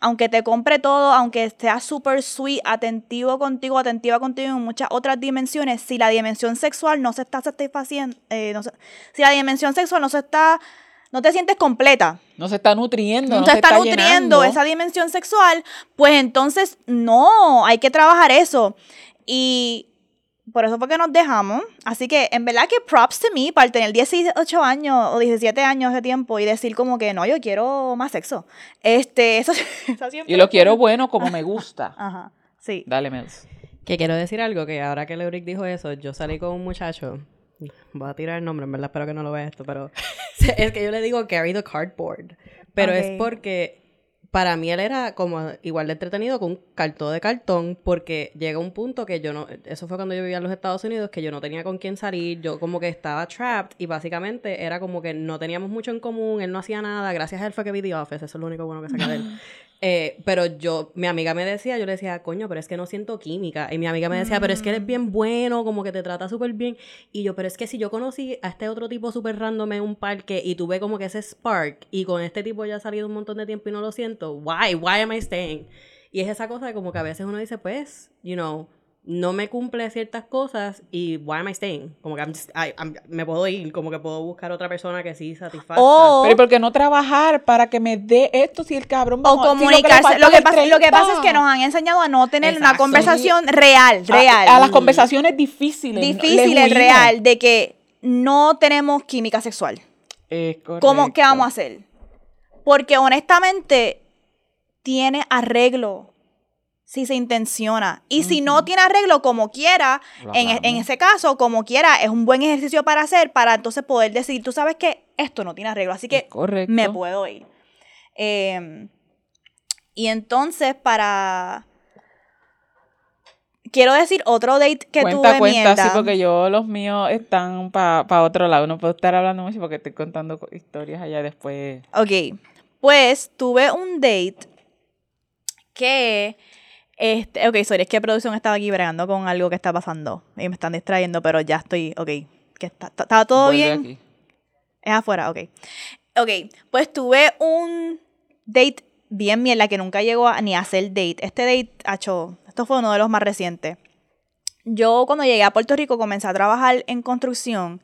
Aunque te compre todo, aunque sea súper sweet, atentivo contigo, atentiva contigo en muchas otras dimensiones, si la dimensión sexual no se está satisfaciendo, eh, si la dimensión sexual no se está no te sientes completa. No se está nutriendo. No, no se, está, nutriendo esa dimensión sexual, pues entonces no, hay que trabajar eso. Y por eso fue que nos dejamos. Así que en verdad que props to me para tener 18 años o 17 años de tiempo y decir como que no, yo quiero más sexo. Este, eso, siempre Y lo quiero bueno como me gusta. Ajá, sí. Dale, Mels. Que quiero decir algo, que ahora que Leuric dijo eso, yo salí con un muchacho Voy a tirar el nombre, en verdad, espero que no lo vea esto, pero es que yo le digo carry the cardboard. Pero es porque para mí él era como igual de entretenido con un cartón de cartón, porque llega un punto que yo no, eso fue cuando yo vivía en los Estados Unidos, que yo no tenía con quién salir, yo como que estaba trapped y básicamente era como que no teníamos mucho en común, él no hacía nada, gracias a él fue que vi The Office, eso es lo único bueno que saqué de él. Eh, pero yo, mi amiga me decía, yo le decía, coño, pero es que no siento química. Y mi amiga me decía, pero es que eres bien mm. bueno, como que te trata súper bien. Y yo, pero es que si yo conocí a este otro tipo súper random en un parque y tuve como que ese spark y con este tipo ya ha salido un montón de tiempo y no lo siento, why, why am I staying? Y es esa cosa de como que a veces uno dice, pues, you know, no me cumple ciertas cosas y why am I staying? Como que me puedo ir, como que puedo buscar otra persona que sí satisfaga. pero ¿por qué no trabajar para que me dé esto si el cabrón va O comunicarse. lo, que pasa, lo, que pasa, es que nos han enseñado a no tener una conversación real, real. A, las conversaciones difíciles. Difíciles, real, de que no tenemos química sexual. Es ¿Cómo, ¿Qué vamos a hacer? Porque honestamente tiene arreglo si se intenciona. Y si no tiene arreglo como quiera, en, e, en, ese caso, como quiera, es un buen ejercicio para hacer, para entonces poder decir, tú sabes que esto no tiene arreglo, así que me puedo ir. Em, y entonces, para... Quiero decir otro date que cuenta, tuve Cuenta, sí, porque yo los míos están para otro lado. No puedo estar hablando mucho porque estoy contando historias allá después. Ok, pues tuve un date que Este, ok, sorry, es que producción estaba aquí bregando con algo que está pasando y me están distrayendo, pero ya estoy, ok, que está, ¿estaba todo bien? Es afuera, ok. Ok, pues tuve un date bien mierda que nunca llegó a, ni a hacer date. Este date, hecho, esto fue uno de los más recientes. Yo cuando llegué a Puerto Rico comencé a trabajar en construcción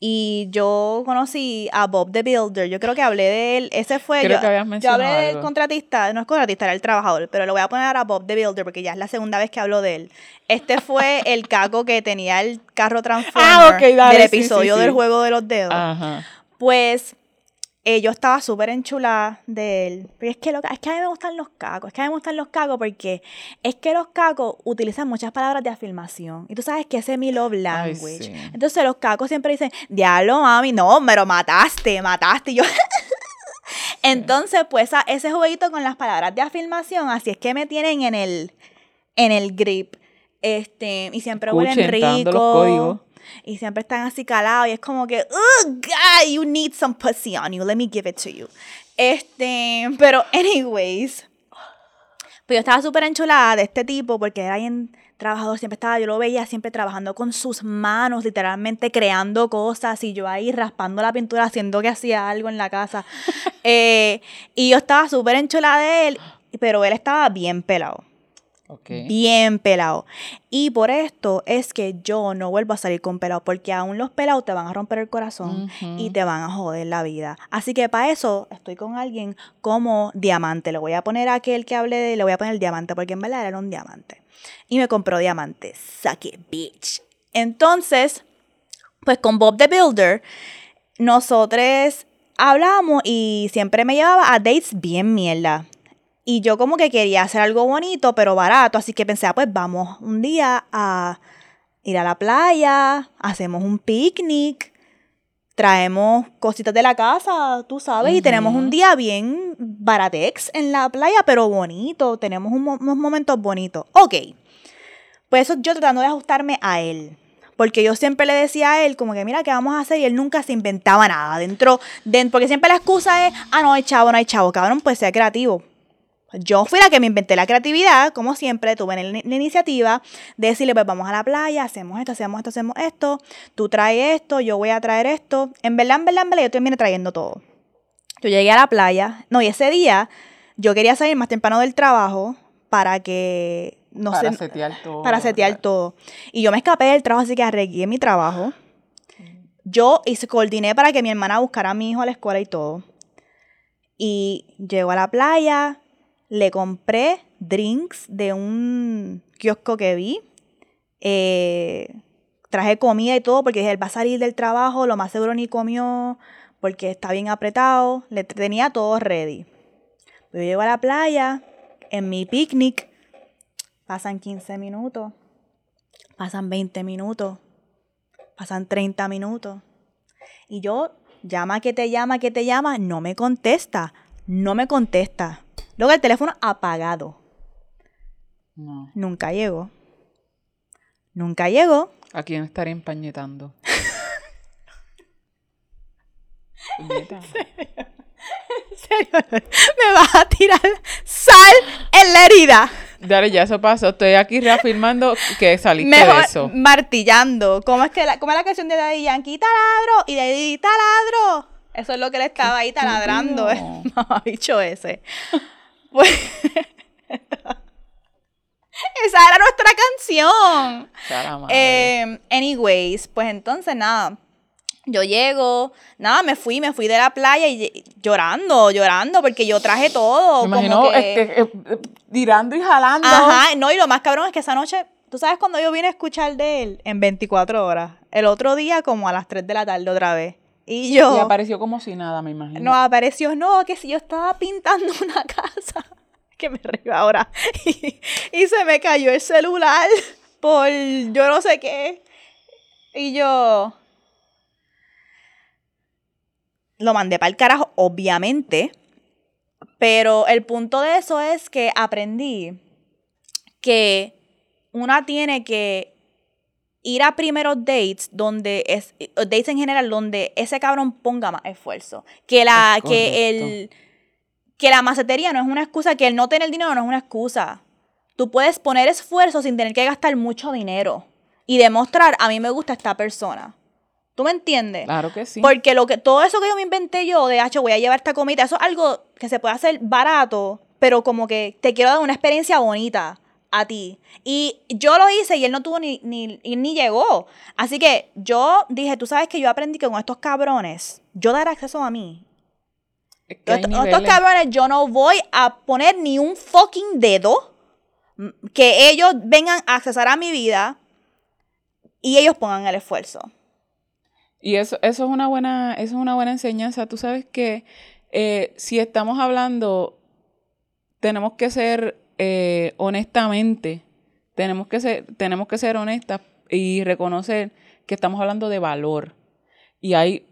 y yo conocí a Bob the Builder. Yo creo que hablé de él. Ese fue. Creo yo, que habías yo mencionado hablé del contratista. No es contratista, era el trabajador. Pero lo voy a poner a Bob the Builder porque ya es la segunda vez que hablo de él. Este fue el caco que tenía el carro Transformer Ah, ok, dale, del sí, sí, episodio sí. del juego de los dedos. Ajá. Pues eh, yo estaba súper enchulada de él. Pero es que, lo, es que a mí me gustan los cacos. Es que a mí me gustan los cacos porque es que los cacos utilizan muchas palabras de afirmación. Y tú sabes que ese es mi love language. sí. Entonces los cacos siempre dicen, diablo, mami, no, pero mataste, mataste. Y yo... Entonces, pues a- ese jueguito con las palabras de afirmación, así es que me tienen en el, en el grip. Este, y siempre huelen Escuchen, dando rico. los códigos. Y siempre están así calados y es como que, oh, God, you need some pussy on you, let me give it to you. Este, pero anyways, pues yo estaba súper enchulada de este tipo porque era bien trabajador, siempre estaba, yo lo veía siempre trabajando con sus manos, literalmente creando cosas y yo ahí raspando la pintura, haciendo que hacía algo en la casa. Eh, y yo estaba súper enchulada de él, pero él estaba bien pelado. Bien pelado. Y por esto es que yo no vuelvo a salir con pelado, porque aún los pelados te van a romper el corazón y te van a joder la vida. Así que para eso estoy con alguien como diamante. Le voy a poner a aquel que hable de, le voy a poner diamante, porque en verdad era un diamante. Y me compró diamante. It, bitch. Entonces, pues con Bob the Builder, nosotros hablamos y siempre me llevaba a dates bien mierda. Y yo como que quería hacer algo bonito, pero barato. Así que pensé, ah, pues vamos un día a ir a la playa, hacemos un picnic, traemos cositas de la casa, tú sabes, y tenemos un día bien baratex en la playa, pero bonito. Tenemos un unos momentos bonitos. Ok. Pues eso yo tratando de ajustarme a él. Porque yo siempre le decía a él, como que mira, ¿qué vamos a hacer? Y él nunca se inventaba nada. Dentro, de, porque siempre la excusa es, ah, no hay chavo, no hay chavo. Cabrón, pues sea creativo. Yo fui la que me inventé la creatividad, como siempre, tuve la, la iniciativa de decirle, pues vamos a la playa, hacemos esto, hacemos esto, hacemos esto, tú traes esto, yo voy a traer esto. En verdad, en verdad, en verdad, yo terminé trayendo todo. Yo llegué a la playa, no, y ese día yo quería salir más temprano del trabajo para que, no para sé, setear todo. para setear todo. Y yo me escapé del trabajo, así que arreglé mi trabajo. Yo hice, coordiné para que mi hermana buscara a mi hijo a la escuela y todo. Y llegó a la playa, le compré drinks de un kiosco que vi. Eh, traje comida y todo porque dije, él va a salir del trabajo, lo más seguro ni comió porque está bien apretado. Le tenía todo ready. Yo llego a la playa, en mi picnic, pasan 15 minutos, pasan 20 minutos, pasan 30 minutos. Y yo, llama que te llama, que te llama, no me contesta, no me contesta. Luego el teléfono apagado. No. Nunca llegó. Nunca llegó. ¿A quién estaría empañetando? Puñeta. En serio, me vas a tirar sal en la herida. Dale, ya eso pasó. Estoy aquí reafirmando que saliste Mejor de eso. martillando. ¿Cómo es que la, cómo es la canción de Daddy Yankee? Taladro. Y Daddy taladro. Eso es lo que él estaba ahí taladrando. estúpido. El mamabicho ese. Pues. Esa era nuestra canción. Eh, anyways, pues entonces nada. Yo llego, nada, me fui, me fui de la playa y llorando, llorando, porque yo traje todo. Me como imagino que- este, eh, tirando y jalando. Ajá, no, y lo más cabrón es que esa noche, ¿tú sabes cuando yo vine a escuchar de él? En 24 horas. El otro día como a las 3 de la tarde otra vez. Y yo... Y apareció como si nada, me imagino. No apareció, no, que si yo estaba pintando una casa, que me río ahora, y, y se me cayó el celular por yo no sé qué. Y yo lo mandé para el carajo, obviamente, pero el punto de eso es que aprendí que una tiene que ir a primeros dates donde es dates en general donde ese cabrón ponga más esfuerzo que la Es que el que la macetería no es una excusa que el no tener dinero no es una excusa tú puedes poner esfuerzo sin tener que gastar mucho dinero y demostrar, a mí me gusta esta persona. ¿Tú me entiendes? Claro que sí. Porque lo que, todo eso que yo me inventé yo de, hecho, voy a llevar esta comida, eso es algo que se puede hacer barato, pero como que te quiero dar una experiencia bonita a ti. Y yo lo hice y él no tuvo ni, ni, ni llegó. Así que yo dije, tú sabes que yo aprendí que con estos cabrones, yo dar acceso a mí. estos, estos cabrones, yo no voy a poner ni un fucking dedo que ellos vengan a accesar a mi vida y ellos pongan el esfuerzo. Y eso, eso, es una buena, eso es una buena enseñanza. Tú sabes que eh, si estamos hablando, tenemos que ser eh, honestamente, tenemos que ser, tenemos que ser honestas y reconocer que estamos hablando de valor. Y hay,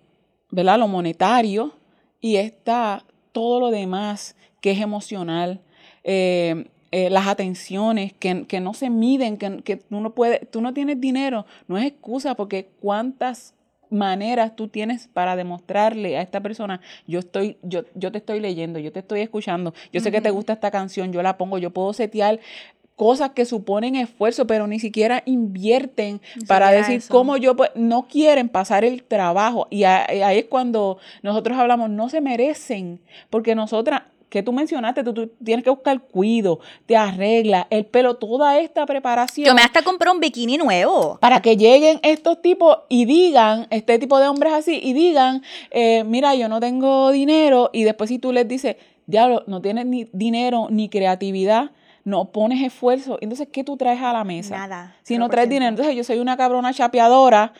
¿verdad? Lo monetario y está todo lo demás que es emocional. Eh, las atenciones que, que, no se miden, que, que tú no tú no tienes dinero, no es excusa porque cuántas maneras tú tienes para demostrarle a esta persona, yo estoy, yo, yo te estoy leyendo, yo te estoy escuchando, yo sé que te gusta esta canción, yo la pongo, yo puedo setear cosas que suponen esfuerzo, pero ni siquiera invierten para decir cómo yo, pues, no quieren pasar el trabajo. Y ahí es cuando nosotros hablamos, no se merecen, porque nosotras, que tú mencionaste, tú, tienes que buscar cuido, te arregla el pelo, toda esta preparación. Yo me hasta compré un bikini nuevo. Para que lleguen estos tipos y digan, este tipo de hombres así, y digan, eh, mira, yo no tengo dinero, y después si tú les dices, diablo, no tienes ni dinero ni creatividad, no pones esfuerzo, entonces, ¿qué tú traes a la mesa? Nada. Si no traes dinero, entonces yo soy una cabrona chapeadora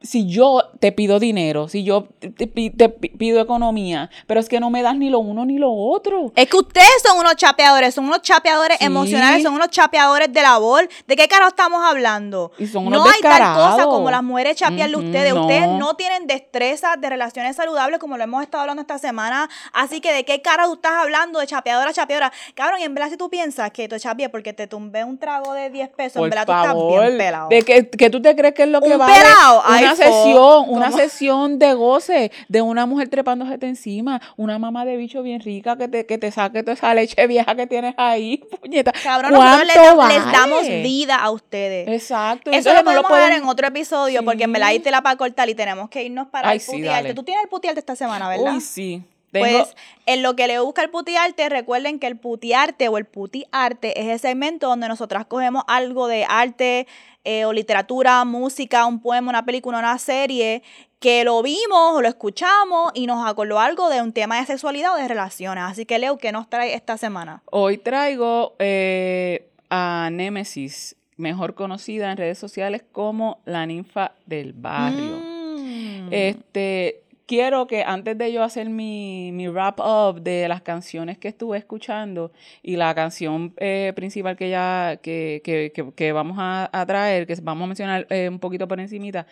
si yo te pido dinero, si yo te, pido economía, pero es que no me das ni lo uno ni lo otro. Es que ustedes son unos chapeadores, son unos chapeadores emocionales, son unos chapeadores de labor. ¿De qué carajo estamos hablando? no hay tal cosa como las mujeres chapearle a ustedes. Ustedes no tienen destreza de relaciones saludables como lo hemos estado hablando esta semana. Así que, ¿de qué carajo estás hablando de chapeadora, chapeadora? Cabrón, y en verdad si tú piensas que tú chapeas porque te tumbé un trago de 10 pesos, en verdad tú estás bien pelado. ¿De que, que tú te crees que es lo que va a una sesión, una sesión de goce de una mujer trepándose encima, una mamá de bicho bien rica que te, que te saque toda esa leche vieja que tienes ahí, puñeta. Cabrón, nosotros les, damos vida a ustedes. Exacto. Eso lo podemos en otro episodio, porque me la te la para cortar y tenemos que irnos para el putiarte. Tú tienes el putiarte esta semana, ¿verdad? Uy, sí. Pues en lo que le busca el putiarte, recuerden que el putiarte o el putiarte es el segmento donde nosotras cogemos algo de arte eh, o literatura, música, un poema, una película, una serie, que lo vimos o lo escuchamos y nos acordó algo de un tema de sexualidad o de relaciones. Así que Leo, ¿qué nos trae esta semana? Hoy traigo eh, a Némesis, mejor conocida en redes sociales como la ninfa del barrio. Mm. Este, quiero que antes de yo hacer mi, mi wrap up de las canciones que estuve escuchando y la canción eh, principal que ya que, que, que, vamos a, traer, que vamos a mencionar eh, un poquito por encimita,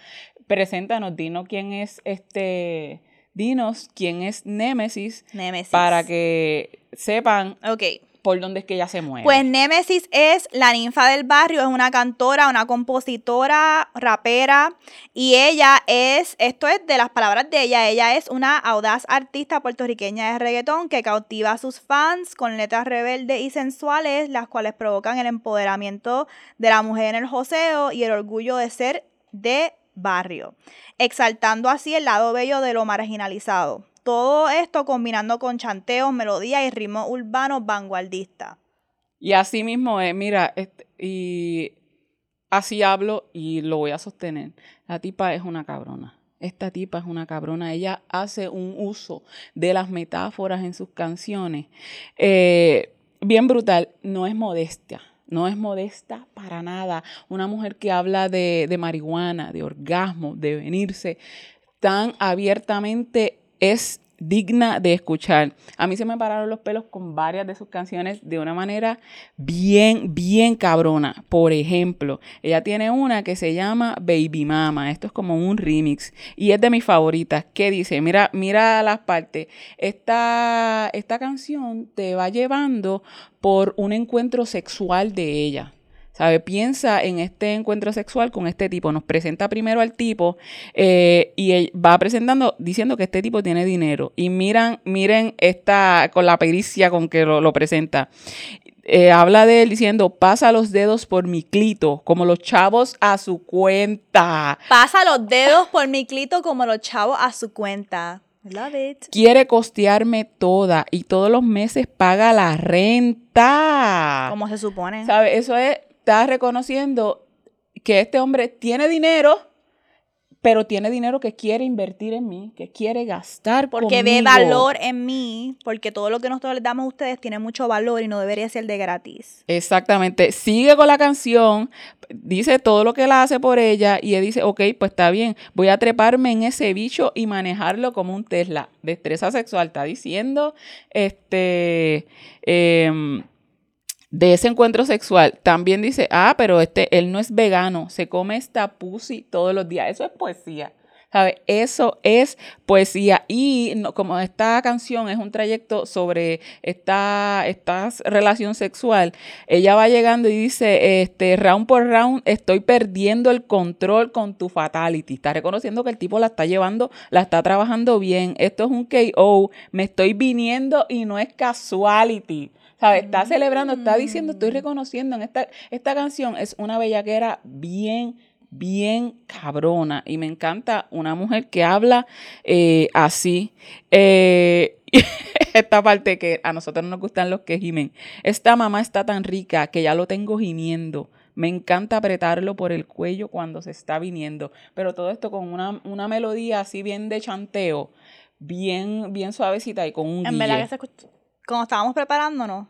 preséntanos, dinos quién es este, dinos quién es Nemesis, Nemesis. para que sepan Ok por dónde es que ella se mueve. Pues Nemesis es la ninfa del barrio, es una cantora, una compositora, rapera, y ella es, esto es de las palabras de ella, ella es una audaz artista puertorriqueña de reggaetón que cautiva a sus fans con letras rebeldes y sensuales, las cuales provocan el empoderamiento de la mujer en el joseo y el orgullo de ser de barrio, exaltando así el lado bello de lo marginalizado. Todo esto combinando con chanteos, melodías y ritmos urbanos vanguardistas. Y así mismo es, mira, este, y así hablo y lo voy a sostener. La tipa es una cabrona. Esta tipa es una cabrona. Ella hace un uso de las metáforas en sus canciones. Eh, bien brutal. No es modestia. No es modesta para nada. Una mujer que habla de, de marihuana, de orgasmo, de venirse tan abiertamente es digna de escuchar. A mí se me pararon los pelos con varias de sus canciones de una manera bien, bien cabrona. Por ejemplo, ella tiene una que se llama Baby Mama. Esto es como un remix y es de mis favoritas. ¿Qué dice? Mira, mira las partes. Esta, esta canción te va llevando por un encuentro sexual de ella. ¿Sabe? Piensa en este encuentro sexual con este tipo. Nos presenta primero al tipo eh, y va presentando diciendo que este tipo tiene dinero. Y miran, miren esta, con la pericia con que lo, presenta. eh, habla de él diciendo, pasa los dedos por mi clito, como los chavos a su cuenta. Pasa los dedos por mi clito como los chavos a su cuenta. Love it. Quiere costearme toda y todos los meses paga la renta. Como se supone. ¿Sabe? Eso es, está reconociendo que este hombre tiene dinero, pero tiene dinero que quiere invertir en mí, que quiere gastar Porque ve valor en mí, porque todo lo que nosotros les damos a ustedes tiene mucho valor y no debería ser de gratis. Exactamente. Sigue con la canción, dice todo lo que él hace por ella y él dice, ok, pues está bien, voy a treparme en ese bicho y manejarlo como un Tesla. Destreza sexual, está diciendo, este... Eh, de ese encuentro sexual, también dice, ah, pero este, él no es vegano, se come esta pussy todos los días. Eso es poesía. ¿Sabe? Eso es poesía. Y como esta canción es un trayecto sobre esta, esta relación sexual, ella va llegando y dice, este, round por round, estoy perdiendo el control con tu fatality. Está reconociendo que el tipo la está llevando, la está trabajando bien. Esto es un KO, me estoy viniendo y no es casuality. ¿Sabes? Está celebrando, está diciendo, estoy mm. reconociendo en esta, esta canción es una bellaquera bien, bien cabrona. Y me encanta una mujer que habla eh, así. Eh, esta parte que a nosotros nos gustan los que gimen. Esta mamá está tan rica que ya lo tengo gimiendo. Me encanta apretarlo por el cuello cuando se está viniendo. Pero todo esto con una, una melodía así bien de chanteo, bien, bien suavecita y con un En verdad que se cuando estábamos preparándonos,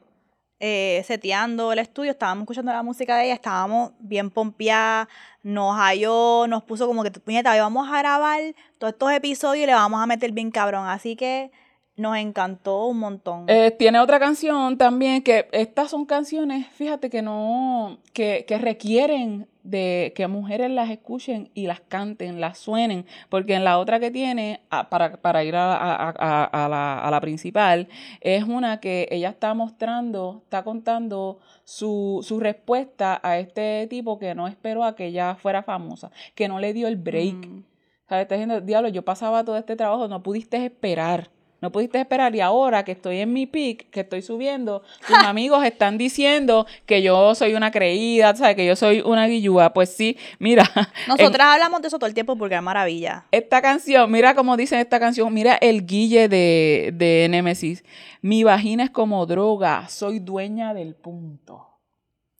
eh, seteando el estudio, estábamos escuchando la música de ella, estábamos bien pompeadas, nos halló, nos puso como que, puñeta, vamos a grabar todos estos episodios y le vamos a meter bien cabrón. Así que nos encantó un montón. Eh, tiene otra canción también, que estas son canciones, fíjate que no, que, que requieren de que mujeres las escuchen y las canten, las suenen, porque en la otra que tiene, para, para ir a, a, la, a, la, principal, es una que ella está mostrando, está contando su, su, respuesta a este tipo que no esperó a que ella fuera famosa, que no le dio el break. Mm. ¿Sabes? Está diciendo, diablo, yo pasaba todo este trabajo, no pudiste esperar no pudiste esperar y ahora que estoy en mi pick, que estoy subiendo, tus amigos están diciendo que yo soy una creída, ¿sabes? Que yo soy una guillúa. Pues sí, mira. Nosotras hablamos de eso todo el tiempo porque es maravilla. Esta canción, mira cómo dice esta canción, mira el guille de, de Nemesis. Mi vagina es como droga, soy dueña del punto.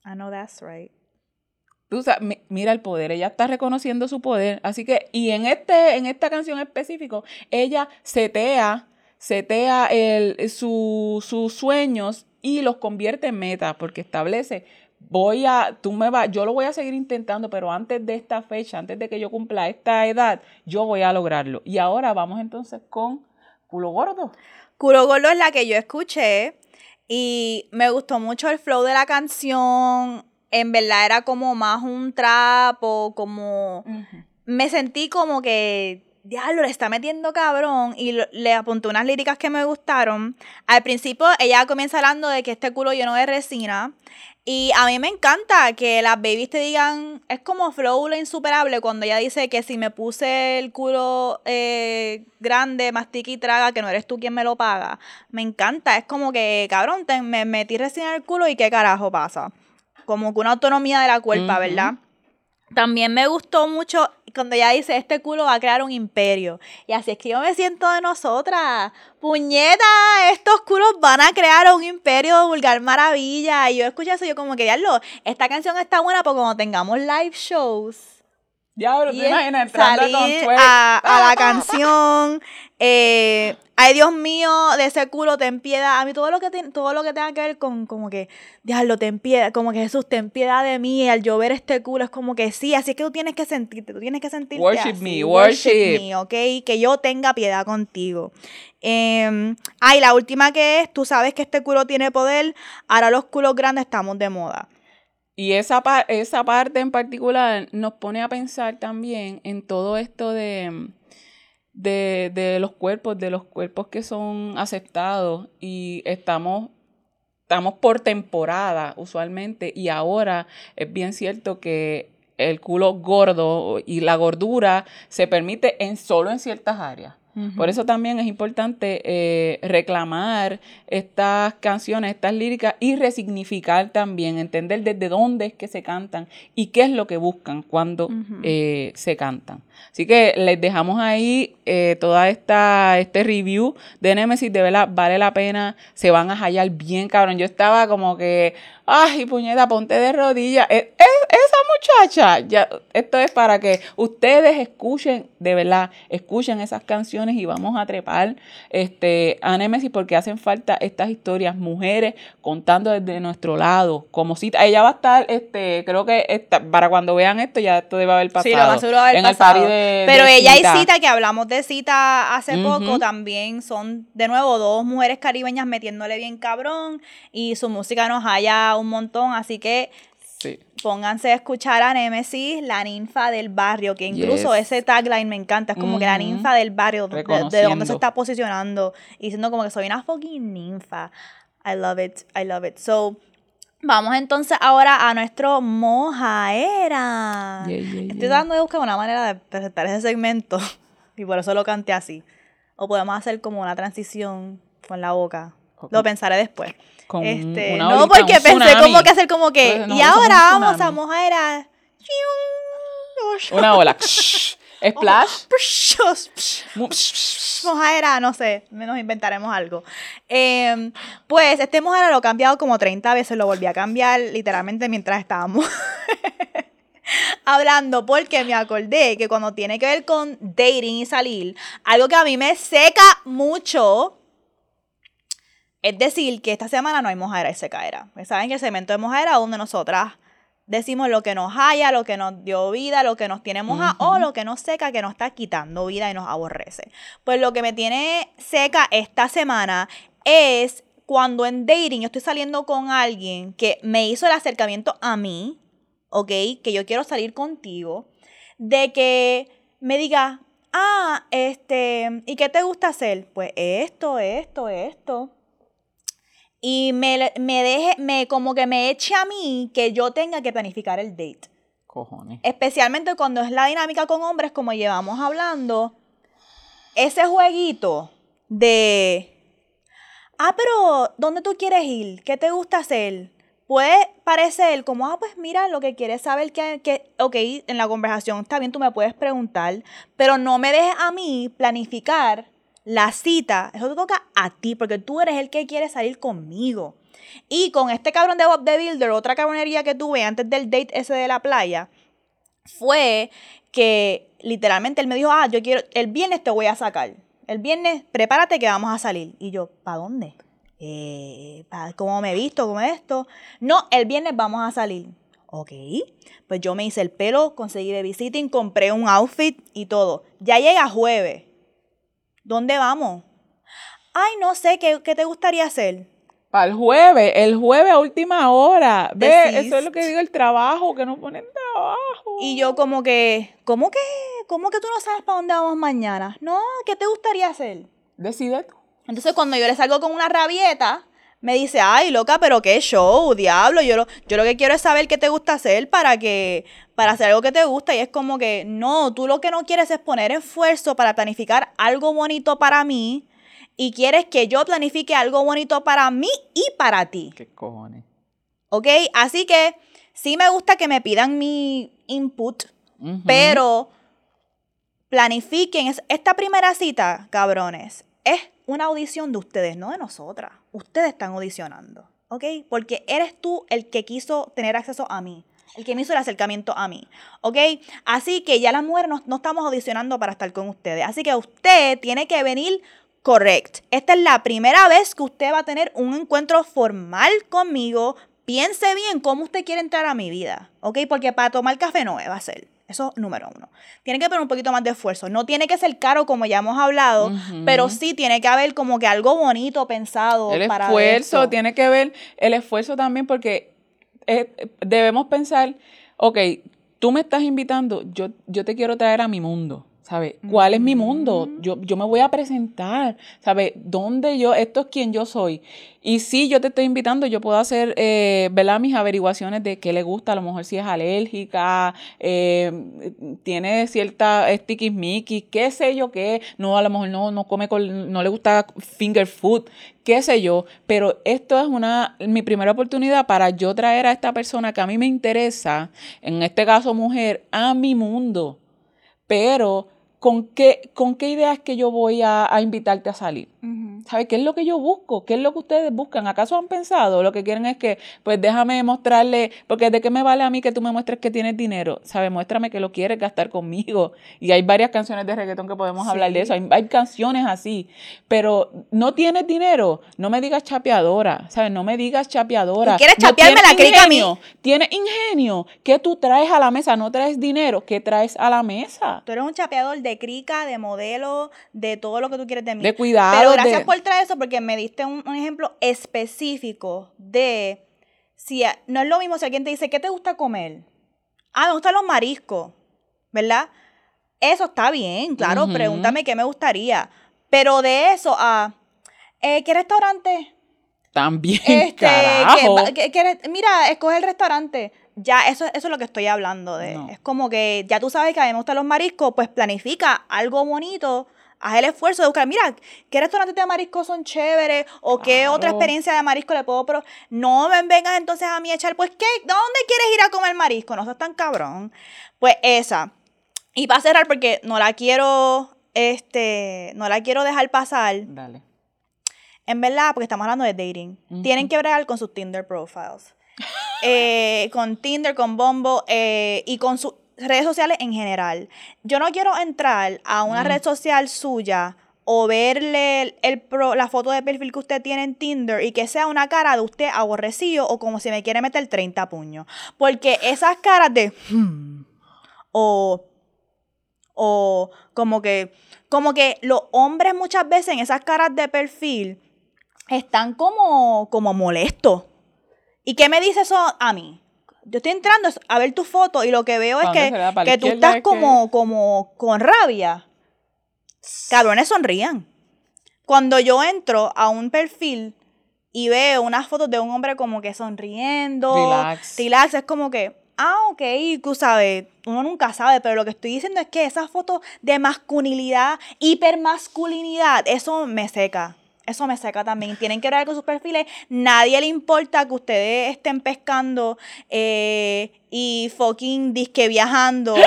I know that's right. Tú sabes, mira el poder, ella está reconociendo su poder. Así que, y en, este, en esta canción específico, ella setea setea el, sus sueños y los convierte en metas, porque establece, voy a, tú me vas, yo lo voy a seguir intentando, pero antes de esta fecha, antes de que yo cumpla esta edad, yo voy a lograrlo. Y ahora vamos entonces con Culo Gordo. Culo Gordo es la que yo escuché y me gustó mucho el flow de la canción. En verdad era como más un trapo, como... Me sentí como que diablo, le está metiendo cabrón. Y le apunté unas líricas que me gustaron. Al principio, ella comienza hablando de que este culo lleno de resina. Y a mí me encanta que las babies te digan, es como Flow la insuperable cuando ella dice que si me puse el culo eh, grande, mastica y traga, que no eres tú quien me lo paga. Me encanta, es como que, cabrón, me metí resina en el culo y qué carajo pasa. Como que una autonomía de la culpa, ¿verdad? También me gustó mucho cuando ella dice, este culo va a crear un imperio. Y así es que yo me siento de nosotras. Puñeta, estos culos van a crear un imperio de vulgar maravilla. Y yo escuché eso yo como que, diablo, esta canción está buena porque cuando tengamos live shows. Ya, pero te imaginas entrando a, a, la canción, eh, Ay, Dios mío, de ese culo ten piedad. A mí todo lo que todo lo que tenga que ver con como que, diablo, ten piedad, como que Jesús, ten piedad de mí. Al yo ver este culo es como que sí, así es que tú tienes que sentirte, tú tienes que sentirte Worship me, worship. me, ¿ok? Que yo tenga piedad contigo. Eh, ay, la última que es, tú sabes que este culo tiene poder, ahora los culos grandes estamos de moda. Y esa, esa parte en particular nos pone a pensar también en todo esto de de, de los cuerpos, de los cuerpos que son aceptados y estamos estamos por temporada usualmente y ahora es bien cierto que el culo gordo y la gordura se permite en solo en ciertas áreas. Por eso también es importante eh, reclamar estas canciones, estas líricas y resignificar también, entender desde dónde es que se cantan y qué es lo que buscan cuando eh, se cantan. Así que les dejamos ahí eh, toda esta este review de Nemesis, de verdad vale la pena, se van a hallar bien cabrón. Yo estaba como que ay, puñeta, ponte de rodillas. E, e, esa muchacha, ya, esto es para que ustedes escuchen, de verdad, escuchen esas canciones y vamos a trepar este, a Nemesis porque hacen falta estas historias, mujeres contando desde nuestro lado, como cita. Ella va a estar, este, creo que esta, para cuando vean esto, ya esto debe haber pasado. Sí, lo más seguro haber en pasado. Pero ella y cita, que hablamos de cita hace poco, también son, de nuevo, dos mujeres caribeñas metiéndole bien cabrón y su música nos haya un montón, así que pónganse a escuchar a Nemesis, la ninfa del barrio, que incluso ese tagline me encanta, es como que la ninfa del barrio, de, donde se está posicionando, y diciendo como que soy una fucking ninfa. I love it, I love it. So, Vamos entonces ahora a nuestro mojaera. Estoy dando de buscar una manera de presentar ese segmento y por eso lo canté así. O podemos hacer como una transición con la boca. Lo pensaré después este, no, porque pensé como que hacer como que. Pues, y ahora vamos a mojar a. Una ola. Splash. Mojaera, no sé, menos inventaremos algo. Em, pues este mojaera lo he cambiado como 30 veces, lo volví a cambiar literalmente mientras estábamos hablando, porque me acordé que cuando tiene que ver con dating y salir, algo que a mí me seca mucho es decir, que esta semana no hay mojadera y secaera. Saben que el segmento de mojadera es donde nosotras decimos lo que nos haya, lo que nos dio vida, lo que nos tiene moja o lo que nos seca, que nos está quitando vida y nos aborrece. Pues lo que me tiene seca esta semana es cuando en dating yo estoy saliendo con alguien que me hizo el acercamiento a mí, ¿ok? Que yo quiero salir contigo, de que me diga, ah, este, ¿y qué te gusta hacer? Pues esto, esto, esto y me, me deje, me como que me eche a mí que yo tenga que planificar el date. Cojones. Especialmente cuando es la dinámica con hombres, como llevamos hablando, ese jueguito de, ah, pero ¿dónde tú quieres ir? ¿Qué te gusta hacer? Puede parecer como, ah, pues mira, lo que quieres saber que, que, ok, en la conversación está bien, tú me puedes preguntar, pero no me dejes a mí planificar la cita, eso te toca a ti, porque tú eres el que quiere salir conmigo. Y con este cabrón de Bob the Builder, otra cabronería que tuve antes del date ese de la playa, fue que literalmente él me dijo, ah, yo quiero, el viernes te voy a sacar. El viernes, prepárate que vamos a salir. Y yo, ¿para dónde? Eh, ¿Cómo me he visto? ¿Cómo esto? No, el viernes vamos a salir. Ok, pues yo me hice el pelo, conseguí de visiting, compré un outfit y todo. Ya llega jueves. ¿Dónde vamos? Ay, no sé, ¿qué, te gustaría hacer? Para el jueves, el jueves a última hora. Ve, eso es lo que digo, el trabajo, que nos ponen trabajo. Y yo como que, ¿cómo que, cómo que tú no sabes para dónde vamos mañana? No, ¿qué te gustaría hacer? Decide tú. Entonces cuando yo le salgo con una rabieta, me dice, ay, loca, pero qué show, diablo. Yo lo, yo lo que quiero es saber qué te gusta hacer para que, para hacer algo que te gusta. Y es como que, no, tú lo que no quieres es poner esfuerzo para planificar algo bonito para mí. Y quieres que yo planifique algo bonito para mí y para ti. ¿Qué cojones? ¿Ok? Así que sí me gusta que me pidan mi input, pero planifiquen. Esta primera cita, cabrones, es una audición de ustedes, no de nosotras. Ustedes están audicionando, ¿ok? Porque eres tú el que quiso tener acceso a mí, el que me hizo el acercamiento a mí, ¿ok? Así que ya las mujeres no, estamos audicionando para estar con ustedes. Así que usted tiene que venir correct. Esta es la primera vez que usted va a tener un encuentro formal conmigo. Piense bien cómo usted quiere entrar a mi vida, ¿ok? Porque para tomar café no va a ser. Eso número uno. Tiene que poner un poquito más de esfuerzo. No tiene que ser caro como ya hemos hablado, pero sí tiene que haber como que algo bonito pensado. El esfuerzo, tiene que ver el esfuerzo también porque eh, debemos pensar, ok, tú me estás invitando, yo, yo te quiero traer a mi mundo. ¿Sabe? ¿Cuál es mi mundo? Mm. Yo, yo me voy a presentar, ¿sabe? ¿Dónde yo, esto es quien yo soy? Y sí, yo te estoy invitando, yo puedo hacer, eh, ¿verdad? Mis averiguaciones de qué le gusta, a lo mejor si es alérgica, eh, tiene cierta sticky qué sé yo qué, no, a lo mejor no, no come con, no le gusta finger food, qué sé yo, pero esto es una, mi primera oportunidad para yo traer a esta persona que a mí me interesa, en este caso mujer, a mi mundo. Pero ¿con qué, con qué ideas que yo voy a, invitarte a salir? ¿Sabes qué es lo que yo busco? ¿Qué es lo que ustedes buscan? ¿Acaso han pensado? Lo que quieren es que, pues déjame mostrarle, porque de qué me vale a mí que tú me muestres que tienes dinero, ¿sabes? Muéstrame que lo quieres gastar conmigo. Y hay varias canciones de reggaetón que podemos hablar de eso. Hay, canciones así. Pero no tienes dinero, no me digas chapeadora, ¿sabes? No me digas chapeadora. ¿Quieres chapearme la crica a mí? Tienes ingenio. ¿Qué tú traes a la mesa? No traes dinero. ¿Qué traes a la mesa? Tú eres un chapeador de crica, de modelo, de todo lo que tú quieres de mí. De cuidado. Pero gracias por traer eso porque me diste un, ejemplo específico de si no es lo mismo si alguien te dice, ¿qué te gusta comer? Ah, me gustan los mariscos, ¿verdad? Eso está bien, claro, pregúntame qué me gustaría. Pero de eso a, eh, ¿qué restaurante? También, este, carajo. mira, escoge el restaurante ya eso, eso es lo que estoy hablando de. Es como que ya tú sabes que a mí me gustan los mariscos, pues planifica algo bonito, haz el esfuerzo de buscar, mira, ¿qué restaurantes de mariscos son chéveres? ¿O qué otra experiencia de marisco le puedo pero No me vengas entonces a mí a echar, pues, ¿qué? ¿Dónde quieres ir a comer marisco? No seas tan cabrón. Pues esa. Y para cerrar, porque no la quiero, este, no la quiero dejar pasar. Dale. En verdad, porque estamos hablando de dating. Tienen que bregar con sus Tinder profiles. Eh, con Tinder, con Bombo eh, y con sus redes sociales en general. Yo no quiero entrar a una red social suya o verle el, la foto de perfil que usted tiene en Tinder y que sea una cara de usted aborrecido o como si me quiere meter 30 puños. Porque esas caras de... Hmm, o, o como que... Como que los hombres muchas veces en esas caras de perfil están como, como molestos. ¿Y qué me dice eso a mí? Yo estoy entrando a ver tu foto y lo que veo es que, que tú estás como, como con rabia. Cabrones sonrían. Cuando yo entro a un perfil y veo unas fotos de un hombre como que sonriendo, relax, relax es como que, ah, ok, tú sabes, uno nunca sabe, pero lo que estoy diciendo es que esas fotos de masculinidad, hipermasculinidad, eso me seca. Eso me seca también. Tienen que ver con sus perfiles. Nadie le importa que ustedes estén pescando eh, y fucking disque viajando.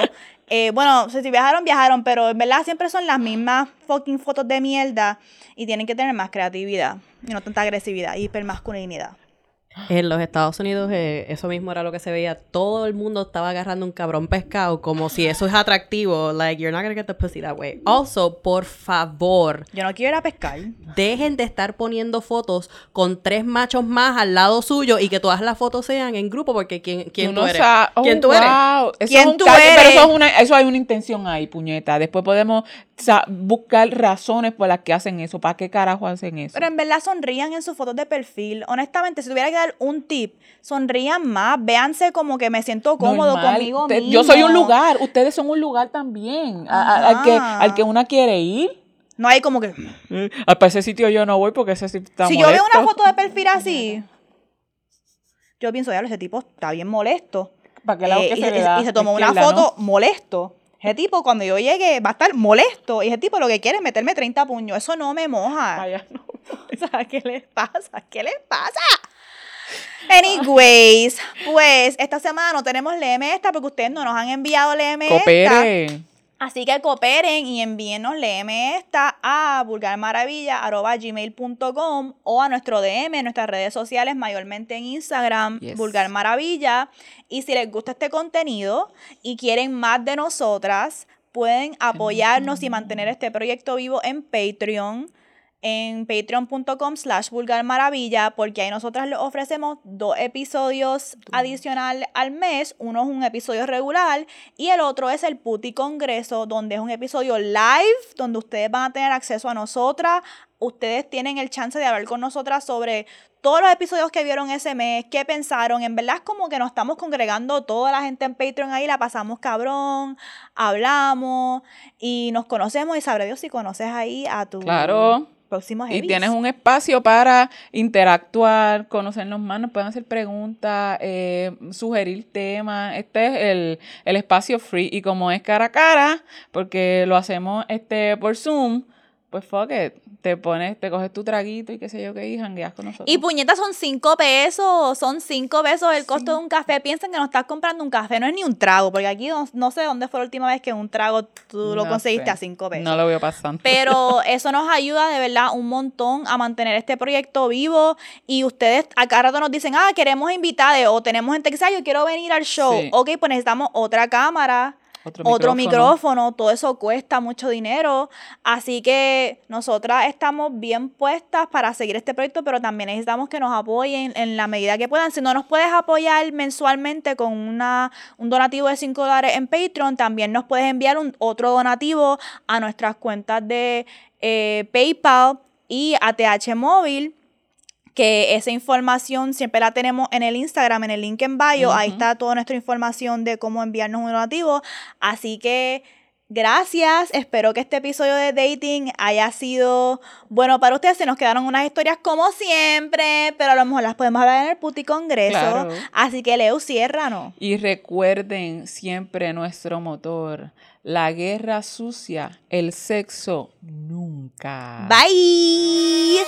Eh, bueno, si viajaron, viajaron, pero en verdad siempre son las mismas fucking fotos de mierda y tienen que tener más creatividad y no tanta agresividad y hipermasculinidad. En los Estados Unidos eh, eso mismo era lo que se veía. Todo el mundo estaba agarrando un cabrón pescado como si eso es atractivo. Like, you're not gonna get the pussy that way. Also, por favor. Yo no quiero ir a pescar. Dejen de estar poniendo fotos con tres machos más al lado suyo y que todas las fotos sean en grupo porque ¿quién, quién tú, eres? ¿Quién tú eres? ¿Quién tú eres? Pero eso, es una, eso hay una intención ahí, puñeta. Después podemos buscar razones por las que hacen eso. ¿Para qué carajo hacen eso? Pero en verdad sonrían en sus fotos de perfil. Honestamente, si tuviera que dar un tip, sonrían más. Véanse como que me siento cómodo conmigo mismo. Yo soy un lugar. Ustedes son un lugar también. al, que, al que una quiere ir. No hay como que... Ah, para ese sitio yo no voy porque ese sitio está Si yo veo una foto de perfil así, yo pienso, ya, ese tipo está bien molesto. ¿Para qué lado eh, que y, se y se tomó una foto molesto. Ese tipo, cuando yo llegue, va a estar molesto. Y ese tipo lo que quiere es meterme 30 puños. Eso no me moja. no. o sea, ¿qué les pasa? ¿Qué les pasa? Anyways, pues esta semana no tenemos LM esta porque ustedes no nos han enviado LM Coopere. Así que cooperen y envíenos LM esta a vulgarmaravilla.gmail.com o a nuestro DM en nuestras redes sociales, mayormente en Instagram, vulgarmaravilla. Y si les gusta este contenido y quieren más de nosotras, pueden apoyarnos y mantener este proyecto vivo en Patreon en patreon.com slash vulgarmaravilla porque ahí nosotras les ofrecemos dos episodios adicionales al mes. Uno es un episodio regular y el otro es el Puti Congreso donde es un episodio live donde ustedes van a tener acceso a nosotras, ustedes tienen el chance de hablar con nosotras sobre todos los episodios que vieron ese mes, qué pensaron. En verdad es como que nos estamos congregando toda la gente en Patreon ahí, la pasamos cabrón, hablamos y nos conocemos y sabré Dios si conoces ahí a tu claro. próximo Y tienes un espacio para interactuar, conocernos más, nos pueden hacer preguntas, eh, sugerir temas. Este es el, el espacio free y como es cara a cara, porque lo hacemos este por Zoom, pues fuck it, te pones, te coges tu traguito y qué sé yo qué, y jangueas con nosotros. Y puñetas son cinco pesos, son cinco pesos el costo de un café. Piensen que no estás comprando un café, no es ni un trago, porque aquí no, sé dónde fue la última vez que un trago tú lo conseguiste a cinco pesos. No lo veo pasando. Pero eso nos ayuda de verdad un montón a mantener este proyecto vivo y ustedes a cada rato nos dicen, ah, queremos invitados o tenemos gente que dice, yo quiero venir al show. Ok, pues necesitamos otra cámara otro, micrófono. todo eso cuesta mucho dinero. Así que nosotras estamos bien puestas para seguir este proyecto, pero también necesitamos que nos apoyen en la medida que puedan. Si no nos puedes apoyar mensualmente con una, un donativo de 5 dólares en Patreon, también nos puedes enviar un, otro donativo a nuestras cuentas de eh, PayPal y ATH Móvil que esa información siempre la tenemos en el Instagram, en el link en bio, ahí está toda nuestra información de cómo enviarnos un donativo, así que gracias, espero que este episodio de dating haya sido bueno para ustedes, se nos quedaron unas historias como siempre, pero a lo mejor las podemos hablar en el puti congreso, así que Leo, ciérranos. Y recuerden siempre nuestro motor, la guerra sucia, el sexo nunca. Bye.